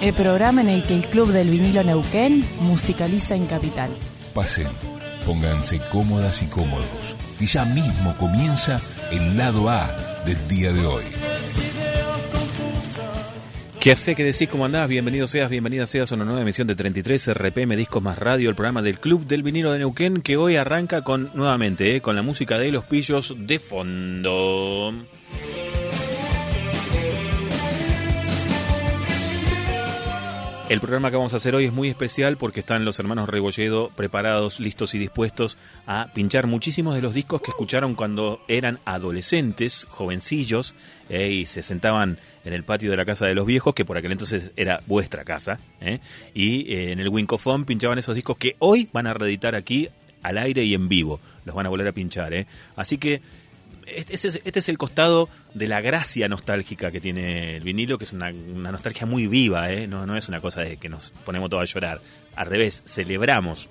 El programa en el que el Club del Vinilo Neuquén musicaliza en Capital. Pasen, pónganse cómodas y cómodos. Y ya mismo comienza el lado A del día de hoy. ¿Qué hace? ¿Qué decís? ¿Cómo andás? Bienvenido seas, bienvenida seas a una nueva emisión de 33 RPM Discos Más Radio, el programa del Club del Vinilo de Neuquén, que hoy arranca con nuevamente, eh, con la música de los pillos de fondo. El programa que vamos a hacer hoy es muy especial porque están los hermanos Rebolledo preparados, listos y dispuestos a pinchar muchísimos de los discos que escucharon cuando eran adolescentes, jovencillos, eh, y se sentaban en el patio de la casa de los viejos, que por aquel entonces era vuestra casa, eh, y eh, en el Wincofon pinchaban esos discos que hoy van a reeditar aquí al aire y en vivo. Los van a volver a pinchar. Eh. Así que este es, el costado de la gracia nostálgica que tiene el vinilo, que es una, nostalgia muy viva, ¿eh? no, es una cosa de que nos ponemos todos a llorar. Al revés, celebramos.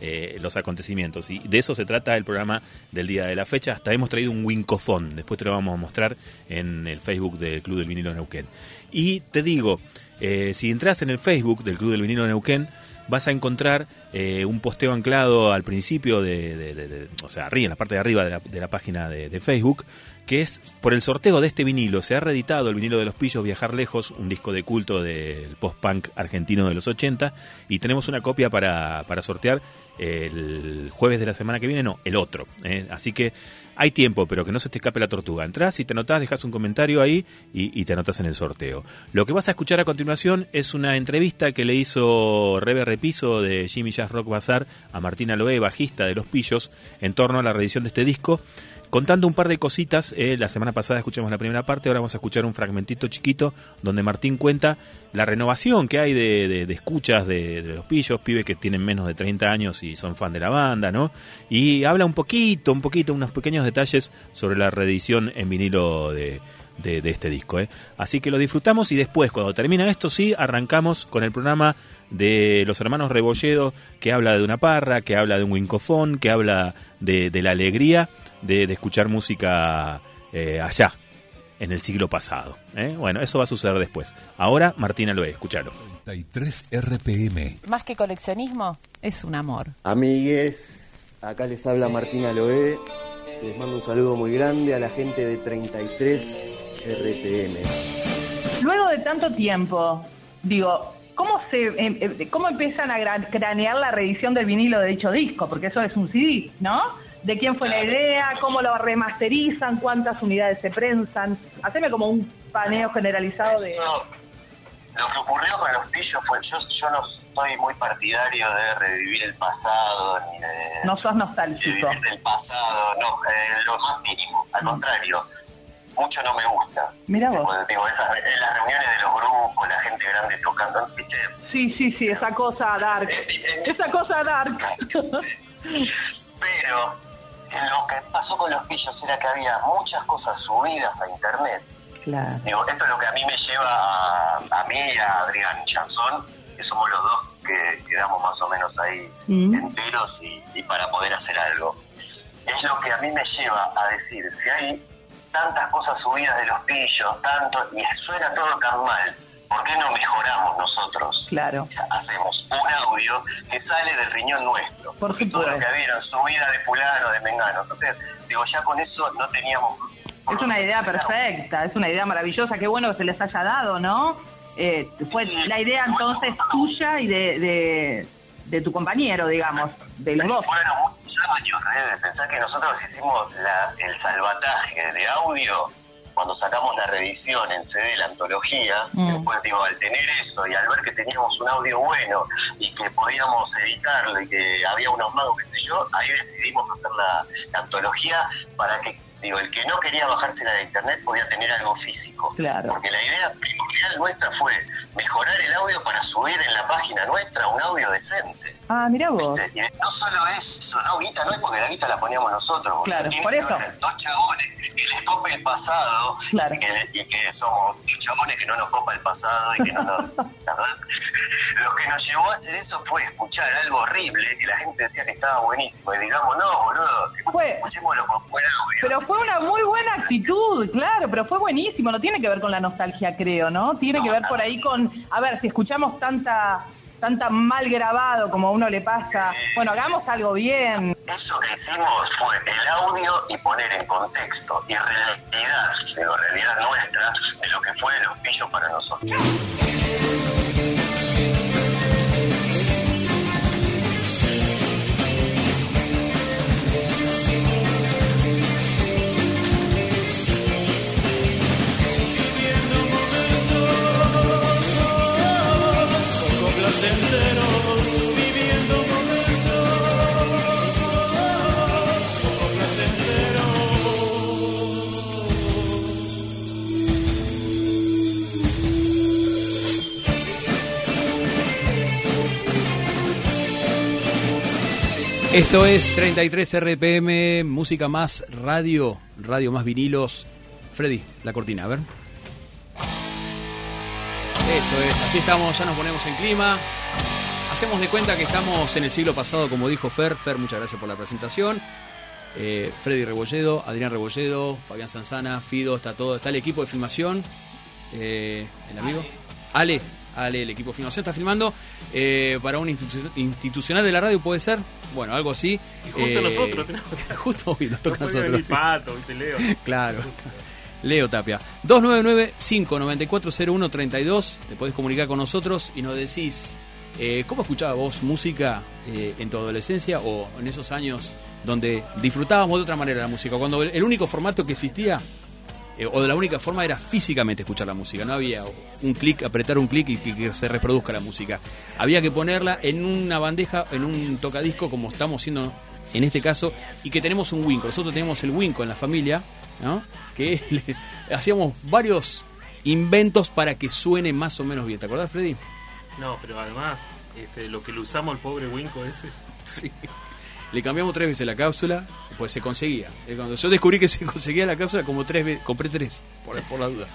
Eh, los acontecimientos. Y de eso se trata el programa del día de la fecha. Hasta hemos traído un wincofón, después te lo vamos a mostrar en el Facebook del Club del Vinilo Neuquén. Y te digo, eh, si entras en el Facebook del Club del Vinilo Neuquén, vas a encontrar eh, un posteo anclado al principio de, de, de, o sea, arriba, en la parte de arriba de la, de la página de, Facebook, que es por el sorteo de este vinilo. Se ha reeditado el vinilo de los pillos Viajar Lejos, un disco de culto del post-punk argentino de los 80, y tenemos una copia para, para sortear el jueves de la semana que viene, no, el otro. ¿eh? Así que hay tiempo, pero que no se te escape la tortuga. Entrás y te anotás, dejas un comentario ahí y, te anotas en el sorteo. Lo que vas a escuchar a continuación es una entrevista que le hizo Rebe Repiso de Jimmy Jazz Rock Bazar a Martina Loé, bajista de Los Pillos, en torno a la reedición de este disco. Contando un par de cositas, eh, la semana pasada escuchamos la primera parte, ahora vamos a escuchar un fragmentito chiquito donde Martín cuenta la renovación que hay de, de, de escuchas de, de, los pillos, pibes que tienen menos de 30 años y son fan de la banda, ¿no? Y habla un poquito, un poquito, unos pequeños detalles sobre la reedición en vinilo de, este disco. ¿eh? Así que lo disfrutamos y después, cuando termina esto, sí, arrancamos con el programa de los hermanos Rebolledo, que habla de una parra, que habla de un wincofón, que habla de la alegría de, de escuchar música eh, allá, en el siglo pasado. ¿eh? Bueno, eso va a suceder después. Ahora, Martina Loé, escúchalo. 33 RPM. Más que coleccionismo, es un amor. Amigues, acá les habla Martina Loé. Les mando un saludo muy grande a la gente de 33 RPM. Luego de tanto tiempo, digo, ¿cómo, se, eh, ¿cómo empiezan a cranear la reedición del vinilo de dicho disco? Porque eso es un CD, ¿no? De quién fue la idea, cómo lo remasterizan, cuántas unidades se prensan. Haceme como un paneo generalizado de... No, lo que ocurrió con los pillos fue, yo, yo no soy muy partidario de revivir el pasado, ni de... No sos nostálgico. De el pasado, no, eh, lo más mínimo, al mm. contrario. Mucho no me gusta. Mira vos. Digo, esas, las reuniones de los grupos, la gente grande tocando, ¿viste? Sí, sí, sí, esa cosa dark. esa cosa dark. Pero lo que pasó con los pillos era que había muchas cosas subidas a internet. Claro. Digo, esto es lo que a mí me lleva a, a mí y a Adrián Chanzón, que somos los dos que quedamos más o menos ahí mm. enteros y, y, para poder hacer algo. Es lo que a mí me lleva a decir, si hay tantas cosas subidas de los pillos, tanto, y suena todo tan mal, ¿por qué no mejoramos nosotros? Claro. Hacemos un audio que sale del riñón nuestro. Por supuesto. Todo lo que vieron, subida de fulano, de mengano. Entonces, digo, ya con eso no teníamos... Es una idea perfecta, es una idea maravillosa. Qué bueno que se les haya dado, ¿no? Eh, fue sí, la idea entonces bueno, tuya y de, de, de, tu compañero, digamos, de los dos. Bueno, muchos años, ¿eh? Pensar que nosotros hicimos la, el salvataje de audio cuando sacamos la revisión en CD, la antología, mm. después digo, al tener eso y al ver que teníamos un audio bueno y que podíamos editarlo y que había unos magos, qué sé yo, ahí decidimos hacer la, la antología para que, digo, el que no quería bajársela de internet podía tener algo físico. Claro. Porque la idea primordial nuestra fue mejorar el audio para subir en la página nuestra un audio decente. Ah, mira vos. ¿viste? Y no solo es eso, no, guita no es porque la guita la poníamos nosotros. Claro, por eso. Dos chabones que les copa el pasado Claro. y, que, y que somos dos chabones que no nos copa el pasado y que no nos... lo que nos llevó a hacer eso fue escuchar algo horrible que la gente decía que estaba buenísimo y digamos, no, boludo, escuchémoslo con buen audio. Pero fue una muy buena actitud, claro, pero fue buenísimo. No tiene que ver con la nostalgia, creo, ¿no? Tiene que ver por ahí con, a ver, si escuchamos tanta tanta mal grabado como a uno le pasa, bueno, hagamos algo bien. Eso que hicimos fue el audio y poner en contexto y realidad, digo, realidad nuestra, de lo que fue los pillos para nosotros. Esto es 33 RPM, música más radio, radio más vinilos. Freddy, la cortina, a ver. Eso es, así estamos, ya nos ponemos en clima. Hacemos de cuenta que estamos en el siglo pasado, como dijo Fer. Fer, muchas gracias por la presentación. Eh, Freddy Rebolledo, Adrián Rebolledo, Fabián Sanzana, Fido, está todo, está el equipo de filmación. Eh, el amigo. Ale, Ale, el equipo de filmación está filmando eh, para un institu- institucional de la radio, puede ser. Bueno, algo así. Y justo Eh, nosotros Justo hoy nos toca a No podía nosotros. Pato. Claro. Leo Tapia. 299-594-0132. Te podés comunicar con nosotros y nos decís eh, cómo escuchabas vos música eh, en tu adolescencia o en esos años donde disfrutábamos de otra manera la música. Cuando el, único formato que existía eh, o de la única forma era físicamente escuchar la música. No había un clic, apretar un clic y que, que se reproduzca la música. Había que ponerla en una bandeja, en un tocadisco, como estamos haciendo en este caso, y que tenemos un Winco. Nosotros tenemos el Winco en la familia, ¿no? que le- hacíamos varios inventos para que suene más o menos bien. ¿Te acordás, Freddy? No, pero además, este, lo que le usamos al pobre Winco ese. Sí. Le cambiamos tres veces la cápsula, pues se conseguía. Cuando yo descubrí que se conseguía la cápsula, como tres veces, compré tres, por, por la duda.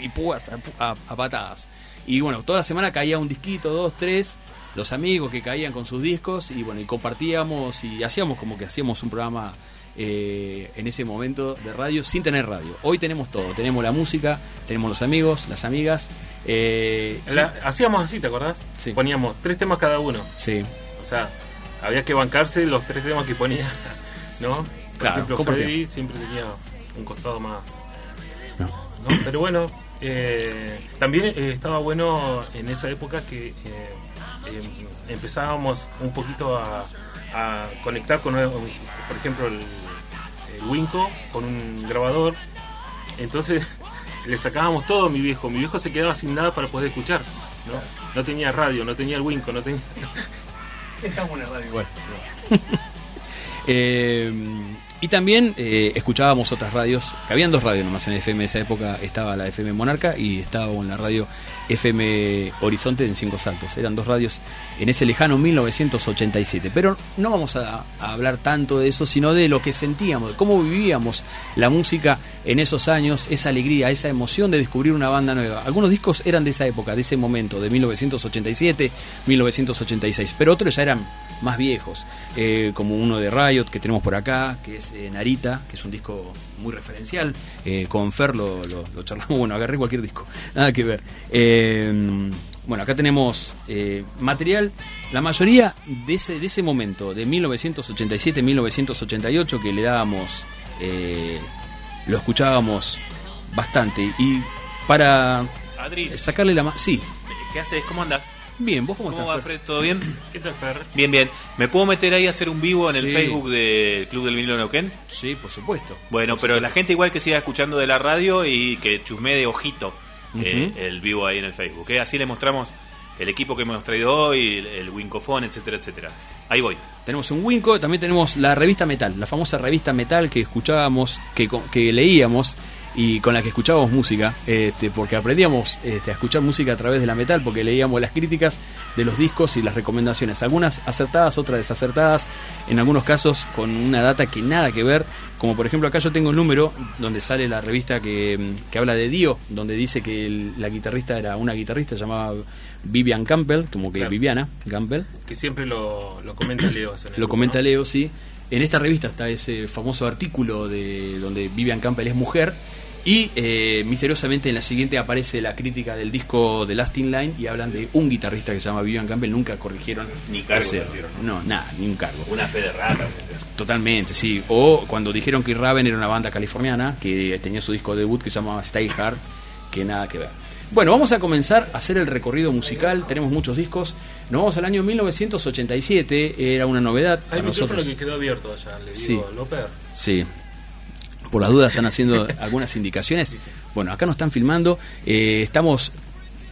Y púas a patadas. Y bueno, toda la semana caía un disquito, dos, tres, los amigos que caían con sus discos, y bueno, y compartíamos y hacíamos como que hacíamos un programa eh, en ese momento de radio sin tener radio. Hoy tenemos todo, tenemos la música, tenemos los amigos, las amigas. eh, La- hacíamos así, ¿te acordás? Sí. Poníamos tres temas cada uno. sí, O sea, había que bancarse los tres temas que ponía, ¿no? Por Claro, ejemplo. Freddy siempre tenía un costado más. No. ¿no? Pero bueno, eh, también estaba bueno en esa época que empezábamos un poquito a, a conectar con, por ejemplo, el, el Winco con un grabador. Entonces le sacábamos todo a mi viejo. Mi viejo se quedaba sin nada para poder escuchar. No, no tenía radio, no tenía el Winco, no tenía... igual. Eh, y también eh, escuchábamos otras radios, que habían dos radios nomás en FM, esa época estaba la FM Monarca y estaba en la radio FM Horizonte en Cinco Saltos. Eran dos radios en ese lejano 1987. Pero no vamos a, a hablar tanto de eso, sino de lo que sentíamos, de cómo vivíamos la música en esos años, esa alegría, esa emoción de descubrir una banda nueva. Algunos discos eran de esa época, de ese momento, de 1987, 1986, pero otros ya eran más viejos, eh, como uno de Riot que tenemos por acá, que es eh, Narita, que es un disco muy referencial. Eh, con Fer lo, lo- lo charlamos, bueno, agarré cualquier disco, nada que ver. Eh, bueno, acá tenemos eh, material, la mayoría de ese, de ese momento, de 1987-1988, que le dábamos, eh, lo escuchábamos bastante. Y para Adri, sacarle la... ma- Sí, ¿qué haces? ¿Cómo andás? Bien, ¿vos cómo, ¿Cómo estás? va, Fer? Fred? ¿Todo bien? ¿Qué tal, Fer? Bien, bien. ¿Me puedo meter ahí a hacer un vivo en el Sí. Facebook del Club del Vinilo Neuquén? Sí, por supuesto. Bueno, pero la gente igual que siga escuchando de la radio y que chusme de ojito eh, Ujú. el vivo ahí en el Facebook. ¿eh? Así le mostramos el equipo que hemos traído hoy, el, el Wincofone, etcétera, etcétera. Ahí voy. Tenemos un Winco, también tenemos la revista Metal, la famosa revista Metal que escuchábamos, que, co- que leíamos y con la que escuchábamos música, este, porque aprendíamos este, a escuchar música a través de la metal, porque leíamos las críticas de los discos y las recomendaciones, algunas acertadas, otras desacertadas, en algunos casos con una data que nada que ver, como por ejemplo acá yo tengo un número donde sale la revista que, que habla de Dio, donde dice que la guitarrista era una guitarrista llamada Vivian Campbell, como que Viviana Campbell. Que siempre lo, lo comenta Leo. lo comenta Leo, sí. En esta revista está ese famoso artículo de donde Vivian Campbell es mujer y eh, misteriosamente en la siguiente aparece la crítica del disco de Lasting Line y hablan de un guitarrista que se llama Vivian Campbell. Nunca corrigieron. Ni cargo. ¿no? nada, ni un cargo. Una fe de rata. Totalmente, sí. O cuando dijeron que Raven era una banda californiana que tenía su disco debut que se llamaba Stay Hard, que nada que ver. Bueno, vamos a comenzar a hacer el recorrido musical. Tenemos muchos discos. Nos vamos al año 1987. Era una novedad. Hay un micrófono que quedó abierto allá, le digo, sí. López. Sí, por las dudas están haciendo algunas indicaciones. Bueno, acá nos están filmando. Eh, estamos,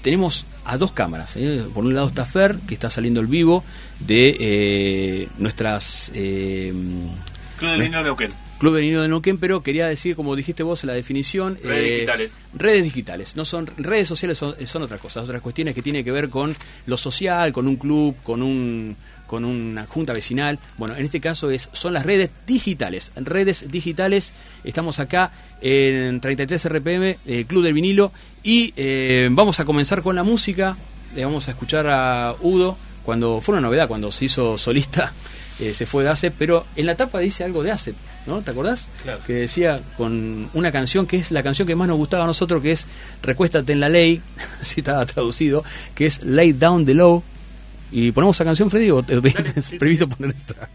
tenemos a dos cámaras. Eh. Por un lado está Fer, que está saliendo el vivo de eh, nuestras... Club de Niños de Neuquén. Club de Niños de Neuquén, pero quería decir, como dijiste vos en la definición... Redes digitales. Redes digitales. No son, redes sociales son, son otra cosa, otras cuestiones que tienen que ver con lo social, con un club, con un con una junta vecinal. Bueno, en este caso es, son las redes digitales. Redes digitales, estamos acá en 33 RPM, el Club del Vinilo, y eh, vamos a comenzar con la música. Le vamos a escuchar a Udo, cuando fue una novedad, cuando se hizo solista, eh, se fue de ACE, pero en la tapa dice algo de ACE, ¿no? ¿Te acordás? Claro. Que decía con una canción que es la canción que más nos gustaba a nosotros, que es Recuéstate en la ley, si estaba traducido, que es Lay Down the Low, ¿Y ponemos esa canción, Freddy? ¿O te, previsto poner esta?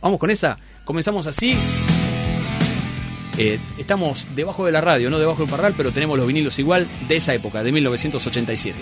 Vamos con esa. Comenzamos así. Eh, estamos debajo de la radio, no debajo del parral, pero tenemos los vinilos igual de esa época, de 1987.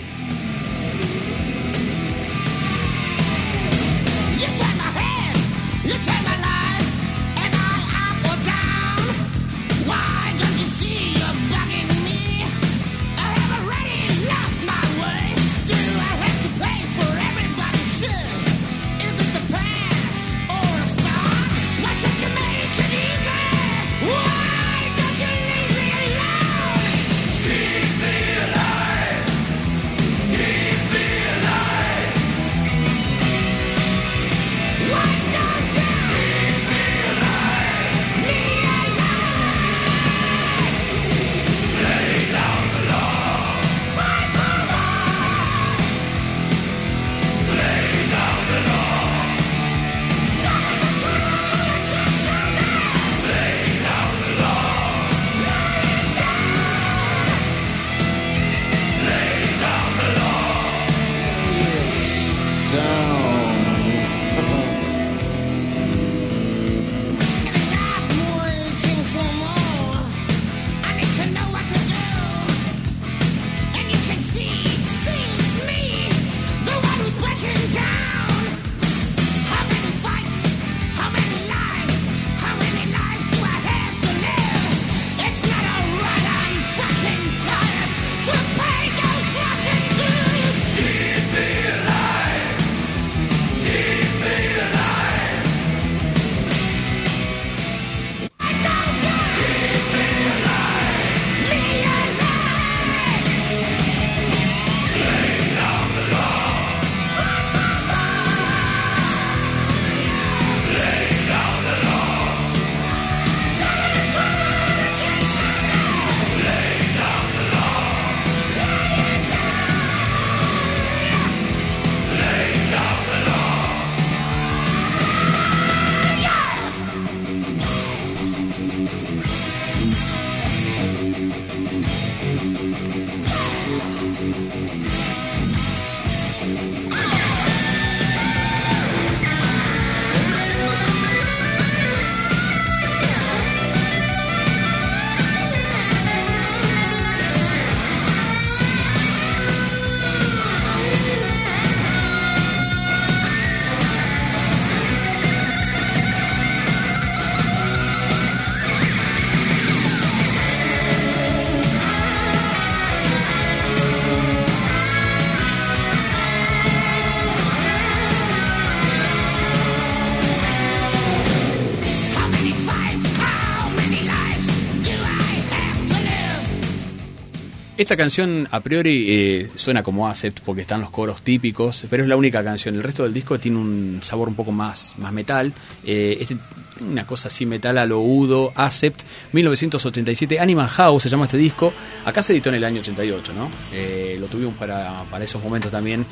Esta canción a priori eh, suena como Acept porque están los coros típicos, pero es la única canción. El resto del disco tiene un sabor un poco más, más metal. Eh, este- una cosa así metal a lo Udo, Acept, 1987, Animal House se llama este disco. Acá se editó en el año 88, ¿no? Eh, lo tuvimos para, para esos momentos también.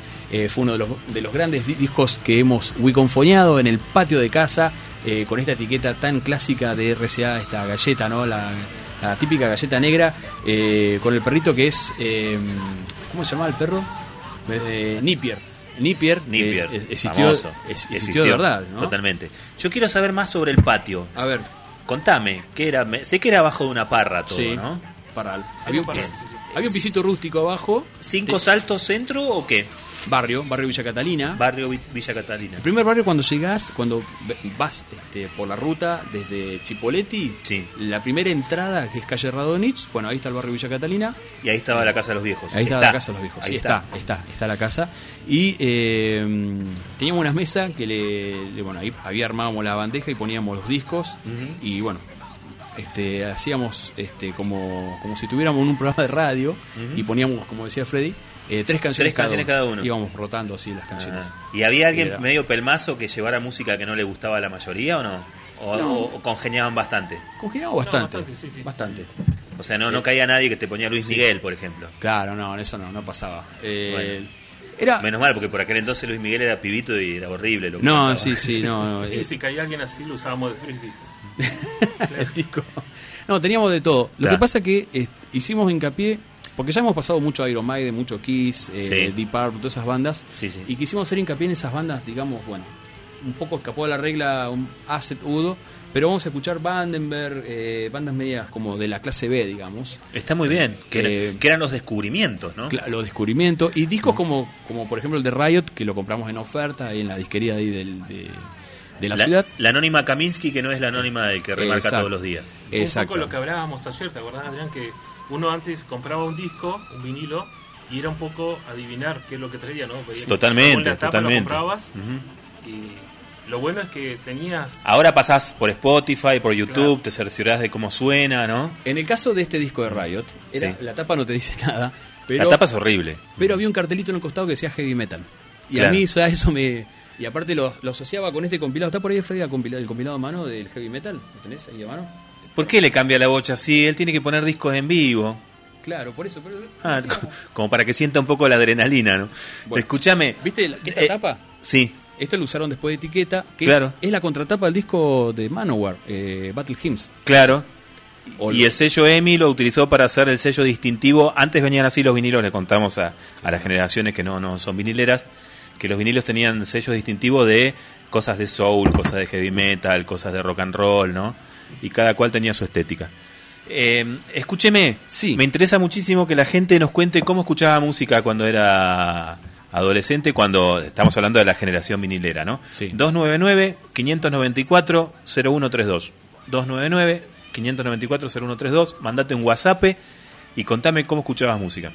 Fue uno de los, de los grandes di- discos que hemos wiconfoneado en el patio de casa con esta etiqueta tan clásica de RCA, esta galleta, ¿no? La, la típica galleta negra eh, con el perrito que es. eh, ¿Cómo se llama el perro? Eh, Nipier. Nipier, que Nipier, es- existió, famoso. es- existió de verdad, ¿no? Totalmente. Yo quiero saber más sobre el patio. A ver, Contame, ¿qué era? Me- sé que era abajo de una parra todo, sí, ¿no? Parral. Había un, Parral, había un pisito rústico abajo. ¿Cinco Te- saltos centro o qué? Barrio, barrio Villa Catalina. Barrio Vi- Villa Catalina. El primer barrio cuando llegás, cuando vas este, por la ruta desde Chipoletti, Sí. la primera entrada que es calle Radonich, bueno, ahí está el barrio Villa Catalina, Y ahí estaba la casa de los viejos. ahí está, Está. la casa de los viejos, Ahí sí, está. está, está, la casa. Y eh, teníamos unas mesas que le, le- bueno, ahí había armábamos la bandeja y poníamos los discos y bueno, este, hacíamos este, como, como si tuviéramos un programa de radio y poníamos, como decía Freddy, eh, tres canciones, Tres canciones cada uno. Íbamos rotando así las canciones. Ah. ¿Y había alguien Era- medio pelmazo que llevara música que no le gustaba a la mayoría o no? ¿O, No. o- o congeniaban bastante? Congeniamos bastante, bastante, sí, sí. bastante. O sea, no, no caía nadie que te ponía Luis Miguel, por ejemplo. Claro, no, eso no, no pasaba. Eh, Bueno. Era... Menos mal, porque por aquel entonces Luis Miguel era pibito y era horrible. Lo que No, sí, sí, no. no, Y eh, si caía alguien así, lo usábamos de frisbee. el disco. No, teníamos de todo. Lo Claro. que pasa que eh, hicimos hincapié, porque ya hemos pasado mucho Iron Maiden, mucho Kiss, eh, Sí. Deep Purple, todas esas bandas, Sí, sí. y quisimos hacer hincapié en esas bandas, digamos, bueno, un poco escapó de la regla un Asset Udo, pero vamos a escuchar Vandenberg, eh, bandas medias como de la clase B, digamos. Está muy bien. Que, era- Eh, que eran los descubrimientos, ¿no? Los descubrimientos y discos como, como por ejemplo el de Riot que lo compramos en oferta ahí en la disquería de, ahí del- de, de la, La, ciudad la anónima Kaminsky, que no es la anónima del que remarca Exacto. todos los días. Un Exacto. poco lo que hablábamos ayer, ¿te acordás, Adrián? Que uno antes compraba un disco, un vinilo, y era un poco adivinar qué es lo que traía, ¿no? Totalmente, según la tapa totalmente. Lo comprabas y lo bueno es que tenías... Ahora pasás por Spotify, por YouTube, Claro. te cerciorás de cómo suena, ¿no? en el caso de este disco de Riot era- Sí. la tapa no te dice nada pero, la tapa es horrible. pero había un cartelito en el costado que decía heavy metal y Claro. a mí eso, eso me y aparte lo, lo asociaba con este compilado está por ahí Freddy el compilado, el compilado a mano del heavy metal ¿lo tenés ahí a mano? ¿Por qué le cambia la bocha así? Él tiene que poner discos en vivo. claro por eso pero, Ah, co- como para que sienta un poco la adrenalina, ¿no? Bueno. Escúchame. ¿viste la- esta Eh, tapa? Sí, Esto lo usaron después de etiqueta, que Claro. es la contratapa del disco de Manowar, eh, Battle Hymns. claro. Y el sello EMI lo utilizó para hacer el sello distintivo. Antes venían así los vinilos, le contamos a, a las generaciones que no, no son vinileras, que los vinilos tenían sellos distintivos de cosas de soul, cosas de heavy metal, cosas de rock and roll, ¿no? Y cada cual tenía su estética. Eh, escúcheme, Sí. me interesa muchísimo que la gente nos cuente cómo escuchaba música cuando era adolescente, cuando estamos hablando de la generación vinilera, ¿no? Sí. 299-594-0132. 299-594-0132. Mandate un WhatsApp y contame cómo escuchabas música.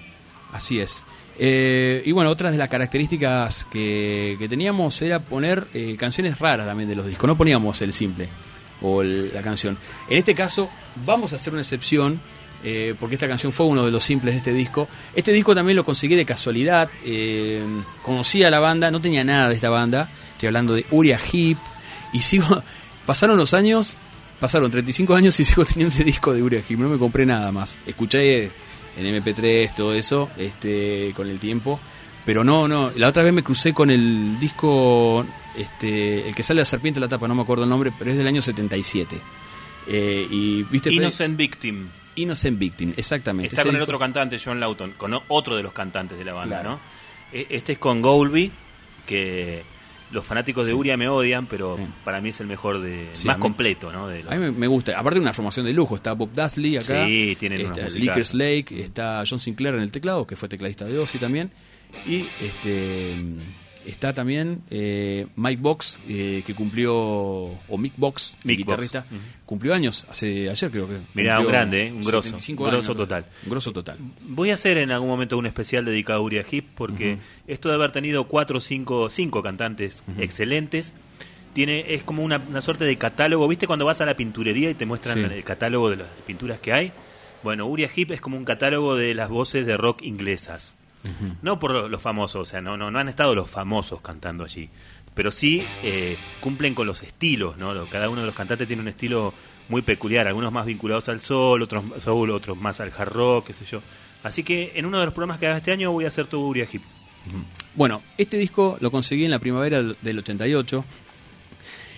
Así es. Eh, y bueno, otras de las características que, que teníamos era poner eh, canciones raras también de los discos. No poníamos el simple o el- la canción. En este caso, vamos a hacer una excepción. eh, porque esta canción fue uno de los simples de este disco. Este disco también lo conseguí de casualidad. eh, conocí a la banda, no tenía nada de esta banda. Estoy hablando de Uria Heep. Y sigo. Pasaron los años, pasaron 35 años y sigo teniendo este disco de Uria Heep. No me compré nada más. Escuché en MP3, todo eso, este, con el tiempo. Pero no, no, la otra vez me crucé con el disco, este, el que sale la serpiente en la tapa, no me acuerdo el nombre, pero es del año 77. Eh, y viste Freddy? Innocent Victim. Innocent Victim, exactamente. Está Ese con el disco- otro cantante, John Lawton, con otro de los cantantes de la banda, Claro. ¿no? E- Este es con Goulby, que los fanáticos de Uria me odian, pero Sí. para mí es el mejor de Sí, más mí- completo, ¿no? De A mí me, gusta. Aparte de una formación de lujo. Está Bob Dudley acá. Sí, tienen está. Lickers Lake. Está John Sinclair en el teclado, que fue tecladista de Ozzy también. Y este está también eh, Mike Box, eh, que cumplió, o Mick Box, Mick guitarrista, Box. Cumplió años, hace ayer creo que. Mirá, un grande, ¿eh? Un grosso, 75 un grosso años, total. Un grosso total. Voy a hacer en algún momento un especial dedicado a Uria Hip, porque esto de haber tenido cuatro, cinco, cinco cantantes excelentes, tiene es como una, una suerte de catálogo. ¿Viste cuando vas a la pinturería y te muestran Sí. el catálogo de las pinturas que hay? Bueno, Uriah Heep es como un catálogo de las voces de rock inglesas. No por los famosos, o sea, no, no, no han estado los famosos cantando allí, pero sí eh, cumplen con los estilos, ¿no? Cada uno de los cantantes tiene un estilo muy peculiar, algunos más vinculados al soul, otros soul, otros más al hard rock, qué sé yo. Así que en uno de los programas que haga este año voy a hacer todo Uriah Heep. Bueno, este disco lo conseguí en la primavera del 88.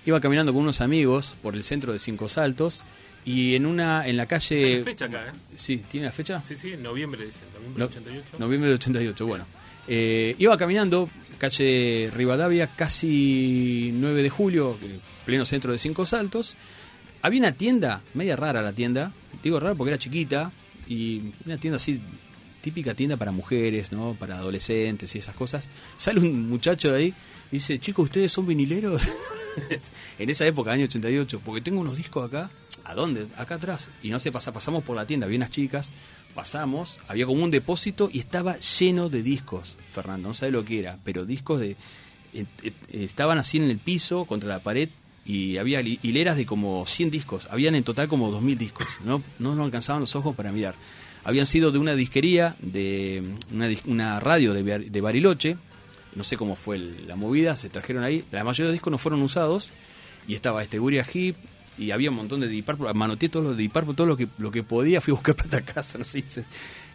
Iba caminando con unos amigos por el centro de Cinco Saltos y en una en la calle Tiene fecha acá, ¿eh? Sí, ¿tiene la fecha? Sí, sí, noviembre, dice. Noviembre No- del 88. Noviembre del 88, bueno. Eh, iba caminando, calle Rivadavia, casi 9 de julio, eh, pleno centro de Cinco Saltos. Había una tienda, media rara la tienda, digo rara porque era chiquita, y una tienda así, típica tienda para mujeres, ¿no? Para adolescentes y esas cosas. Sale un muchacho de ahí y dice, chicos, ¿ustedes son vinileros? en esa época, año 88, porque tengo unos discos acá. ¿A dónde? Acá atrás. Y no sé, pasa, pasamos por la tienda, había unas chicas, pasamos, había como un depósito y estaba lleno de discos, Fernando, no sabe lo que era, pero discos de... eh, eh, estaban así en el piso, contra la pared, y había hi- hileras de como 100 discos, habían en total como 2.000 discos, no, no nos alcanzaban los ojos para mirar. Habían sido de una disquería, de una, dis- una radio de, Bar- de Bariloche, no sé cómo fue la movida, se trajeron ahí, la mayoría de los discos no fueron usados, y estaba este Uriah Heep, y había un montón de Deep Purple, manoteé todos los de Deep todo lo que, lo que podía, fui a buscar plata a casa, no sé.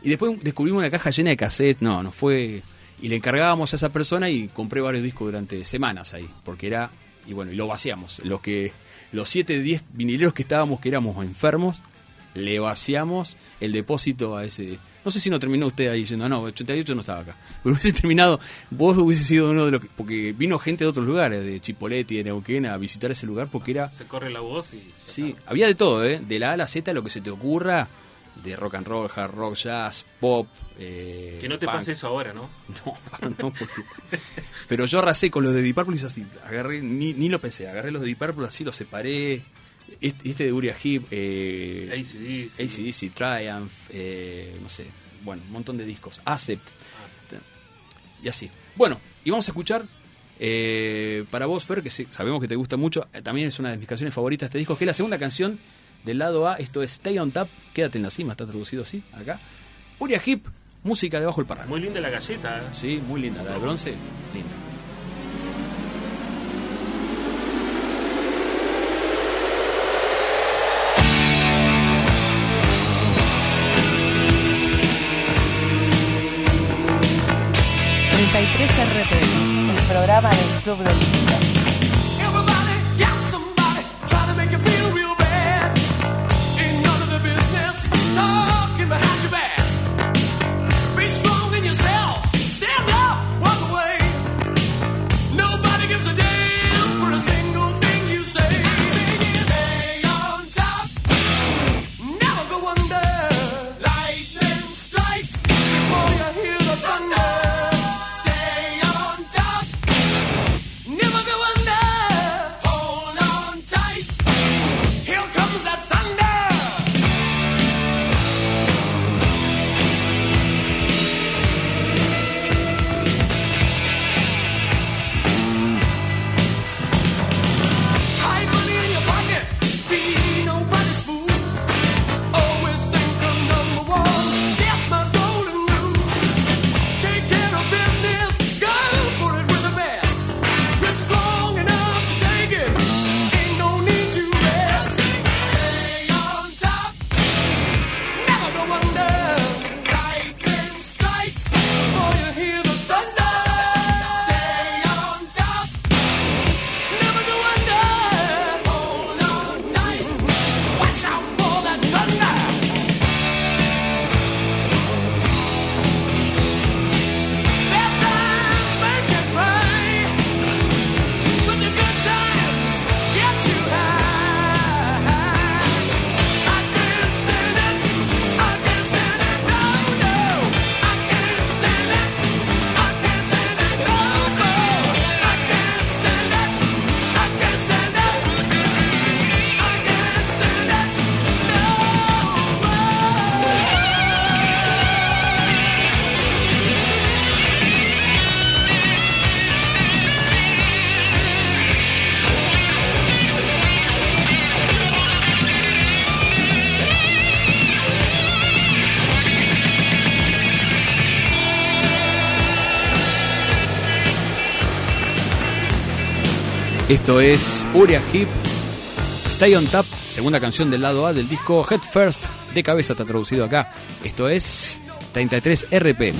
Y después descubrimos una caja llena de cassette, no, no fue... Y le encargábamos a esa persona y compré varios discos durante semanas ahí, porque era... Y bueno, y lo vaciamos. Los que los 7, 10 vinileros que estábamos, que éramos enfermos, le vaciamos el depósito a ese... No sé si no terminó usted ahí diciendo, no, 88 no estaba acá. Pero hubiese terminado, vos hubiese sido uno de los que... Porque vino gente de otros lugares, de Chipoleti, de Neuquén, a visitar ese lugar porque era... Se corre la voz y... Sí, había de todo, ¿eh? De la A a la Z, lo que se te ocurra, de rock and roll, hard rock, jazz, pop. Eh, Que no te punk. pase eso ahora, ¿no? No, no, porque... Pero yo arrasé con los de Deep Purple y así, agarré, ni, ni lo pensé, agarré los de Deep Purple así, los separé. Este, este de Uriah Heep, eh, AC/DC. AC/DC, Triumph, eh, no sé, bueno, un montón de discos, Acept, y así. Bueno, y vamos a escuchar eh, para vos, Fer, que sabemos que te gusta mucho, eh, también es una de mis canciones favoritas de este disco, que es la segunda canción del lado A, esto es Stay on Top, quédate en la cima, está traducido así, acá. Uriah Heep, música debajo del parral. Muy linda la galleta, ¿eh? Sí, muy linda. La de bronce, linda. Programa del Club Límite. Esto es Uriah Heep, Stay on Top, segunda canción del lado A del disco Head First, de cabeza está traducido acá. Esto es 33 RPM.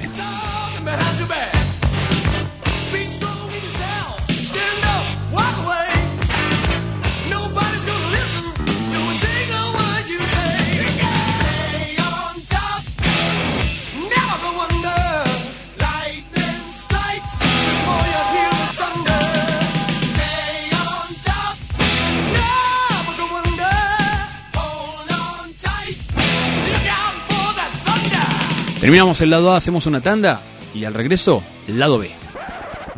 Terminamos el lado A, hacemos una tanda y al regreso, el lado B.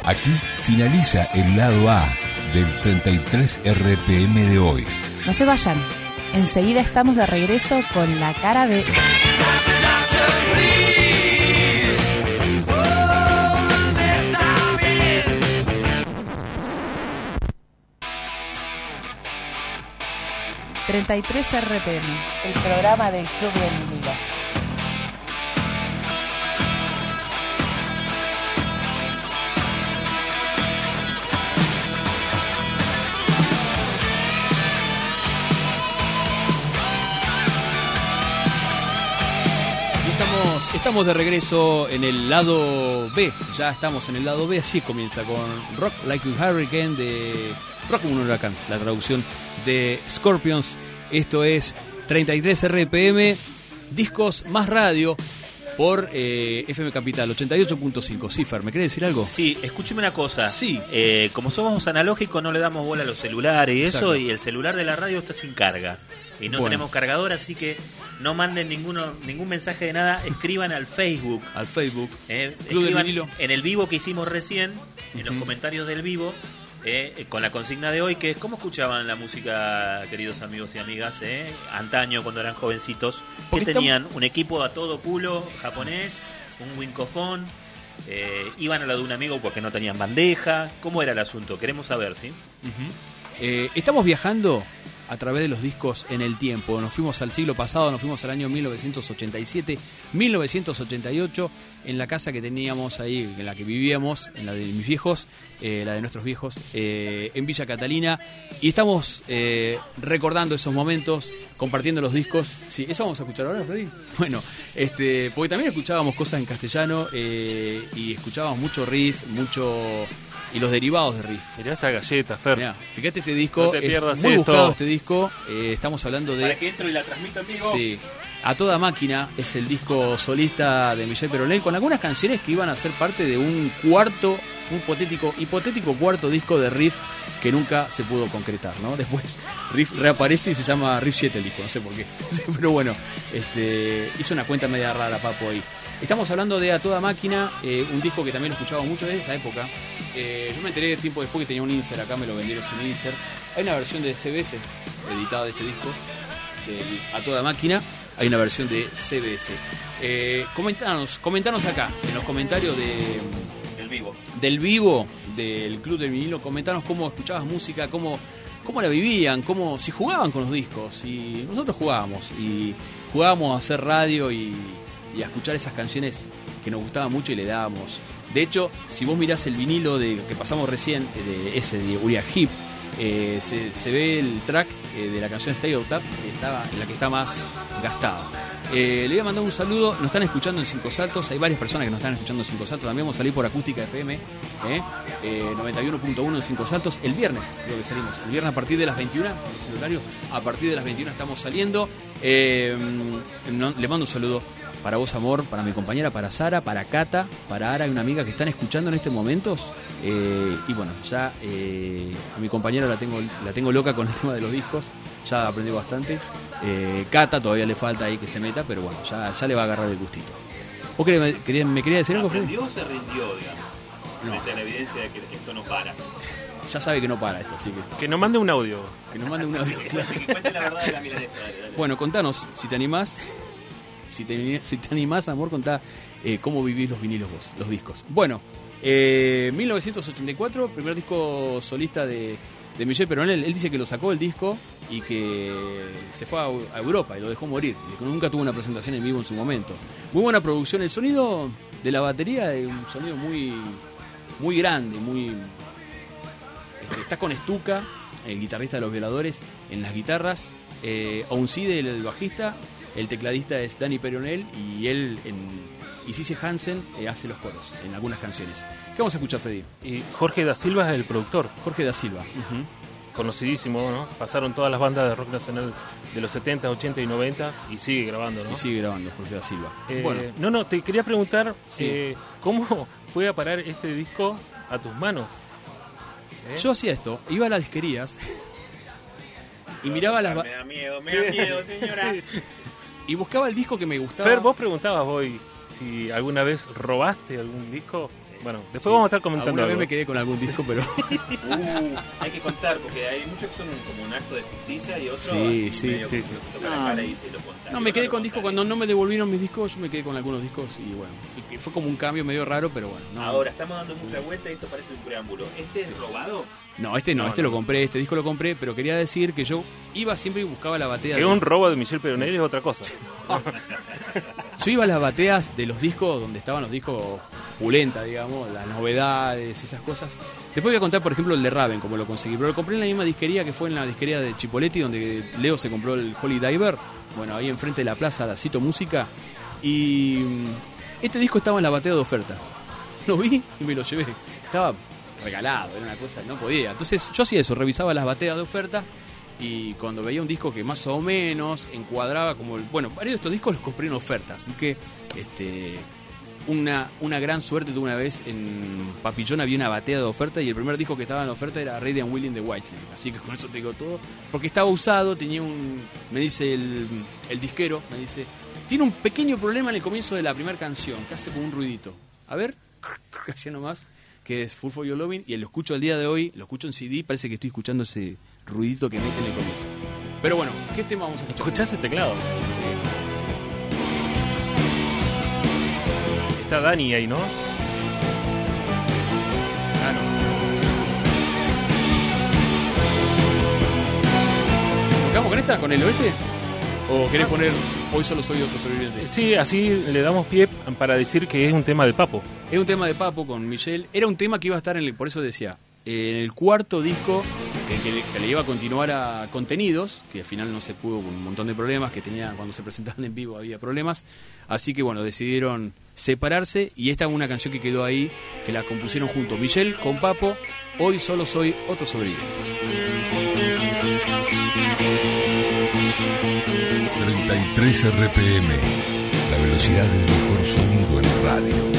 Aquí finaliza el lado A del 33 RPM de hoy. No se vayan. Enseguida estamos de regreso con la cara B. ...33 RPM... ...el programa del Club del Vinilo. Estamos, de regreso en el lado B. Ya estamos en el lado B. Así comienza con Rock Like a Hurricane de Rock como un huracán. La traducción de Scorpions. Esto es 33 RPM. Discos más radio por eh, FM Capital 88.5. Cifer, ¿me querés decir algo? Sí, escúcheme una cosa. Sí. Eh, como somos analógicos, no le damos bola a los celulares y Exacto. eso, y el celular de la radio está sin carga. Y no Bueno. tenemos cargador, así que no manden ninguno, ningún mensaje de nada. Escriban al Facebook. Al Facebook. eh, escriban en el vivo que hicimos recién, en los comentarios del vivo, eh, con la consigna de hoy, que es cómo escuchaban la música, queridos amigos y amigas, eh, antaño cuando eran jovencitos, que tenían un equipo a todo culo japonés, un wincofón, eh, iban a la de un amigo porque no tenían bandeja, ¿cómo era el asunto? Queremos saber, ¿sí? Estamos viajando a través de los discos en el tiempo. Nos fuimos al siglo pasado, nos fuimos al año 1987, 1988, en la casa que teníamos ahí, en la que vivíamos, en la de mis viejos, eh, la de nuestros viejos, eh, en Villa Catalina. Y estamos eh, recordando esos momentos, compartiendo los discos. Sí, eso vamos a escuchar ahora, Freddy. Bueno, este, porque también escuchábamos cosas en castellano y escuchábamos mucho riff, mucho. Y los derivados de riff. Mirá esta galleta, Fer. Mirá, fíjate este disco, No te es pierdas muy esto. buscado este disco. eh, estamos hablando de. Para que entro y la transmita en vivo. Sí. A toda máquina es el disco solista de Michel Peronel con algunas canciones que iban a ser parte de un cuarto, un hipotético, hipotético cuarto disco de Riff que nunca se pudo concretar, ¿no? Después Riff reaparece y se llama Riff 7 el disco, no sé por qué. Pero bueno, este, hizo una cuenta media rara, Papo, ahí. Estamos hablando de A Toda Máquina, eh, un disco que también lo escuchaba mucho desde esa época. Eh, yo me enteré tiempo después que tenía un insert acá, me lo vendieron sin insert. Hay una versión de CBS editada de este disco, de A Toda Máquina. Hay una versión de CBS. Eh, comentanos, comentanos acá, en los comentarios de, El vivo. del vivo del Club del Vinilo, comentanos cómo escuchabas música, cómo, cómo la vivían, cómo, si jugaban con los discos. Y nosotros jugábamos, y jugábamos a hacer radio y, y a escuchar esas canciones que nos gustaban mucho y le dábamos. De hecho, si vos mirás el vinilo de, que pasamos recién, eh, de ese de Uriah Heep, eh, se, ve el track eh, de la canción Stay Out Tap, que estaba en la que está más gastada. Le voy a mandar un saludo, nos están escuchando en Cinco Saltos, hay varias personas que nos están escuchando en Cinco Saltos, también vamos a salir por Acústica FM, ¿eh? Eh, 91.1 en Cinco Saltos, el viernes creo que salimos, el viernes a partir de las 21, el a partir de las 21 estamos saliendo, Eh, no- le mando un saludo para vos amor, para mi compañera, para Sara, para Cata, para Ara y una amiga que están escuchando en este momento, Eh, y bueno, ya eh, a mi compañera la tengo, la tengo loca con el tema de los discos, ya aprendió bastante. Eh, Cata todavía le falta ahí que se meta, pero bueno, ya, ya le va a agarrar el gustito. ¿Vos querés- me, querías- me querías decir algo, Freddy? ¿Aprendió o se rindió, digamos? No. La evidencia de que esto no para. Ya sabe que no para esto, así que Que nos mande un audio. que nos mande un audio. Que cuente- que cuente la verdad de la milanesa. dale, dale. Bueno, contanos, si te animás, si te, si animás, amor, contá eh, cómo vivís los vinilos vos, los discos. Bueno, eh, 1984, primer disco solista de, de Michel Peronel. Él dice que lo sacó el disco y que se fue a, Europa y lo dejó morir. Nunca tuvo una presentación en vivo en su momento. Muy buena producción. El sonido de la batería es un sonido muy, muy grande, muy... este, está con Stuka, el guitarrista de los violadores, en las guitarras, eh, Ouncide, el bajista, el tecladista es Danny Peronel y él en, y Cici Hansen eh, hace los coros en algunas canciones. ¿Qué vamos a escuchar, Freddy? Y Jorge da Silva es el productor. Jorge da Silva. Conocidísimo, ¿no? Pasaron todas las bandas de rock nacional de los 70, 80 y 90 y sigue grabando, ¿no? Y sigue grabando Jorge da Silva. Eh, bueno, No, no, te quería preguntar Sí. eh, cómo fue a parar este disco a tus manos. ¿Eh? yo hacía esto, iba a las disquerías y miraba las... Me da miedo, me da miedo, señora. Y buscaba el disco que me gustaba. Fer, vos preguntabas hoy si alguna vez robaste algún disco. Bueno, después Sí. vamos a estar comentando Alguna vez me quedé con algún disco, pero... Uh, hay que contar, porque hay muchos que son como un acto de justicia y otros Sí, así sí, medio sí, cara y se lo. No, me quedé con disco cuando no me devolvieron mis discos, yo me quedé con algunos discos y bueno, fue como un cambio medio raro, pero bueno. No, Ahora, estamos dando mucha vuelta y esto parece un preámbulo. ¿Este es robado? No este no, No, este no. lo compré, este disco lo compré, pero quería decir que yo iba siempre y buscaba la batea. Que de- un robo de Michel Peronelli es otra cosa. Yo iba a las bateas de los discos donde estaban los discos pulenta, digamos, las novedades, esas cosas. Después voy a contar, por ejemplo, el de Raven, como lo conseguí. Pero lo compré en la misma disquería que fue en la disquería de Chipoletti, donde Leo se compró el Holy Diver. Bueno, ahí enfrente de la plaza, la Cito Música. Y mm, este disco estaba en la batea de oferta. Lo vi y me lo llevé. Estaba regalado, era una cosa, no podía. Entonces yo hacía eso, revisaba las bateas de ofertas y cuando veía un disco que más o menos encuadraba como el, bueno varios de estos discos los compré en ofertas así que este una, una gran suerte tuve una vez en Papillón había una batea de oferta y el primer disco que estaba en oferta era Ready and Willing de Whitesnake así que con eso te digo todo porque estaba usado tenía un me dice el, el disquero me dice tiene un pequeño problema en el comienzo de la primera canción que hace como un ruidito a ver hacía nomás que es Full for Your Loving y lo escucho al día de hoy lo escucho en CD parece que estoy escuchando ese ruidito que mete en el comienzo pero bueno ¿qué tema vamos a escuchar? ¿Escuchás el teclado? Sí. Está Dani ahí, ¿no? Claro. ¿Tocamos con esta? ¿Con el oeste? ¿O querés poner Hoy solo soy otro sobreviviente? Sí, así le damos pie para decir que es un tema de Papo. Es un tema de Papo con Michelle. Era un tema que iba a estar en el, por eso decía, en el cuarto disco que, que le- que le iba a continuar a Contenidos, que al final no se pudo con un montón de problemas que tenía cuando se presentaban en vivo había problemas. Así que bueno, decidieron separarse y esta es una canción que quedó ahí, que la compusieron junto Michelle con Papo. Hoy solo soy otro sobreviviente. 33 RPM, la velocidad del mejor sonido en radio.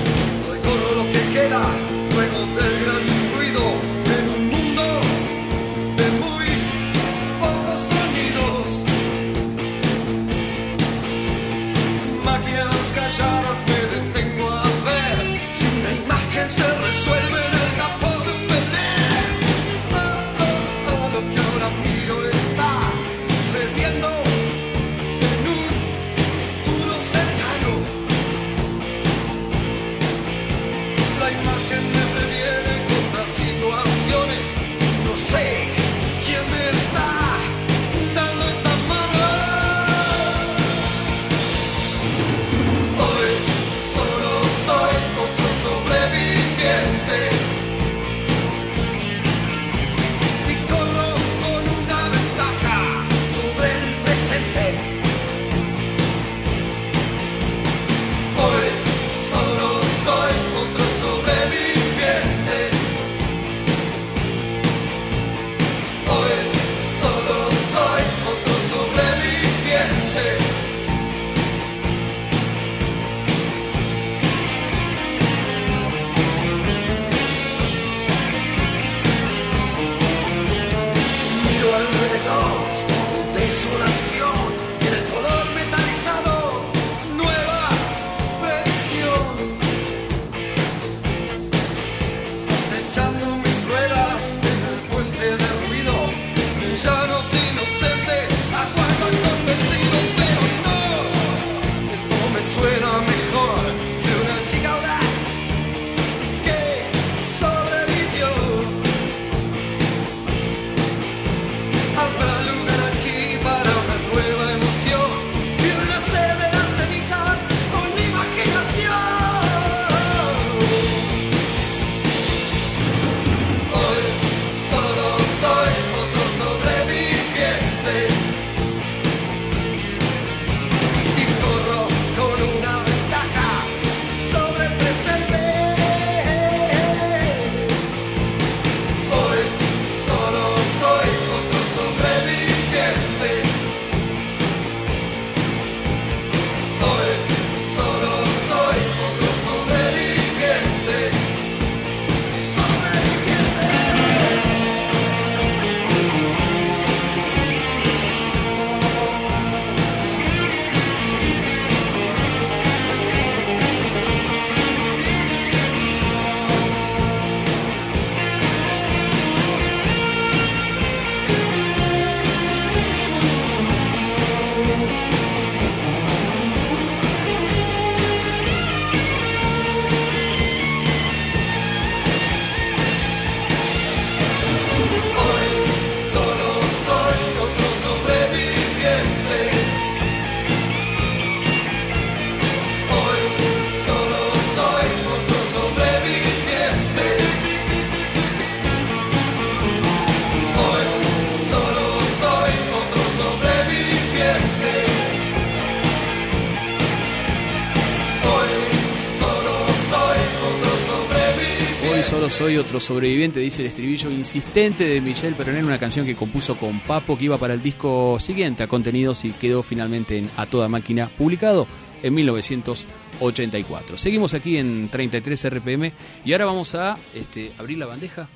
Soy otro sobreviviente, dice el estribillo insistente de Michel Peronel, una canción que compuso con Papo que iba para el disco siguiente a contenidos y quedó finalmente en A Toda Máquina, publicado en 1984. Seguimos aquí en 33 RPM y ahora vamos a este, abrir la bandeja.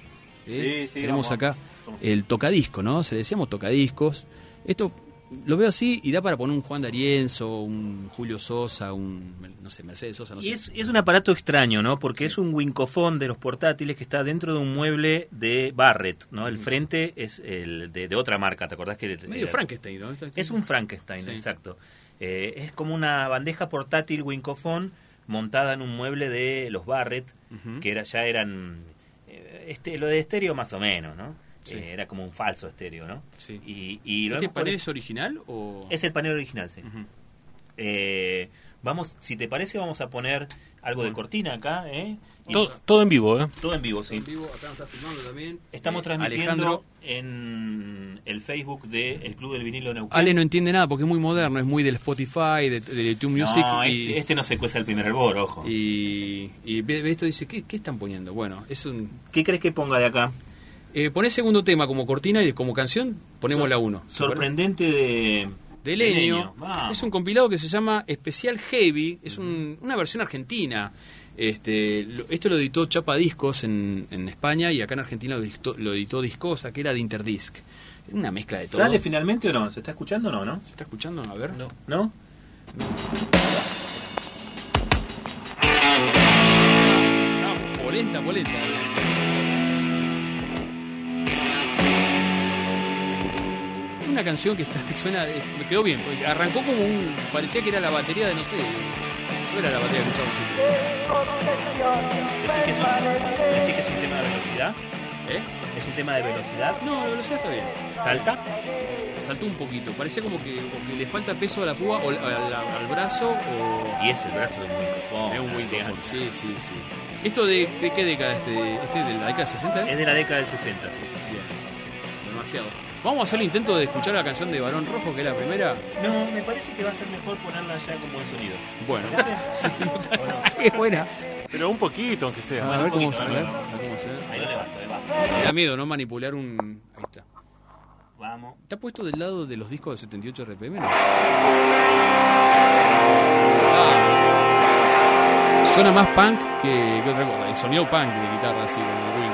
¿eh? Sí, sí, Tenemos vamos. acá el tocadisco, ¿no? Se le decíamos tocadiscos. Esto lo veo así y da para poner un Juan D'Arienzo, un Julio Sosa, un, no sé, Mercedes Sosa, no Y sé. es, es un aparato extraño, ¿no? Porque es un wincofón de los portátiles que está dentro de un mueble de Barrett, ¿no? El frente es el de, de otra marca, ¿te acordás que Medio era- Frankenstein, ¿no? Es un Frankenstein, Sí. exacto. Eh, es como una bandeja portátil wincofón montada en un mueble de los Barrett, que era, ya eran... eh, Este, lo de estéreo más o menos, ¿no? Sí. Eh, era como un falso estéreo, ¿no? Sí. Y, y lo ¿Este panel es original o...? es el panel original, sí. Eh, vamos, si te parece, vamos a poner algo de cortina acá, ¿eh? Todo, todo en vivo, ¿eh? todo en vivo, sí. En vivo, acá nos está filmando también. Estamos Eh, transmitiendo Alejandro. en el Facebook del Club del Vinilo Neuquén. Ale no entiende nada porque es muy moderno, es muy del Spotify, de, de YouTube Music. no, y, este, este no se cueza el primer hervor, ojo. y, y esto dice, ¿qué, ¿qué están poniendo? Bueno, es un... ¿Qué crees que ponga de acá? Eh, poné segundo tema como cortina y como canción ponemos la uno. Sorprendente de... De Leño. Es un compilado que se llama Especial Heavy. Es un- una versión argentina. Este, lo- esto lo editó Chapa Discos en, en España y acá en Argentina lo editó, lo editó Discosa, que era de Interdisc. Una mezcla de todo. ¿Sale finalmente o no? ¿Se está escuchando o no, no? ¿Se está escuchando? A ver. No. ¿No? Ah, polenta, polenta. Una canción que está, que suena, eh, me quedó bien, arrancó como un, parecía que era la batería de no sé, no era la batería que siempre. ¿Decís que, es un, decís que es un tema de velocidad? ¿Eh? ¿Es un tema de velocidad? No, la velocidad está bien. ¿Salta? Saltó un poquito, parecía como que, o que le falta peso a la púa o al, al- al brazo o... Y es el brazo de un micrófono. Es un cofón, sí, sí, sí. ¿Esto de, de qué década? Este, ¿Este de la década de 60 es? Es de la década del 60, sí, sí, sí. Bien, demasiado. Vamos a hacer el intento de escuchar la canción de Barón Rojo, que es la primera. No, me parece que va a ser mejor ponerla ya como de sonido. Bueno, Sí. Qué buena. Pero un poquito, aunque sea. A ver cómo poquito, se a ve. ver. a ver cómo se ve. Ahí lo levanto, ahí va. Me da miedo, ¿no? Manipular un. Ahí está. Vamos. ¿Está puesto del lado de los discos de 78 RPM? No. Ah. Suena más punk que, que otra cosa. El sonido punk de guitarra, así como el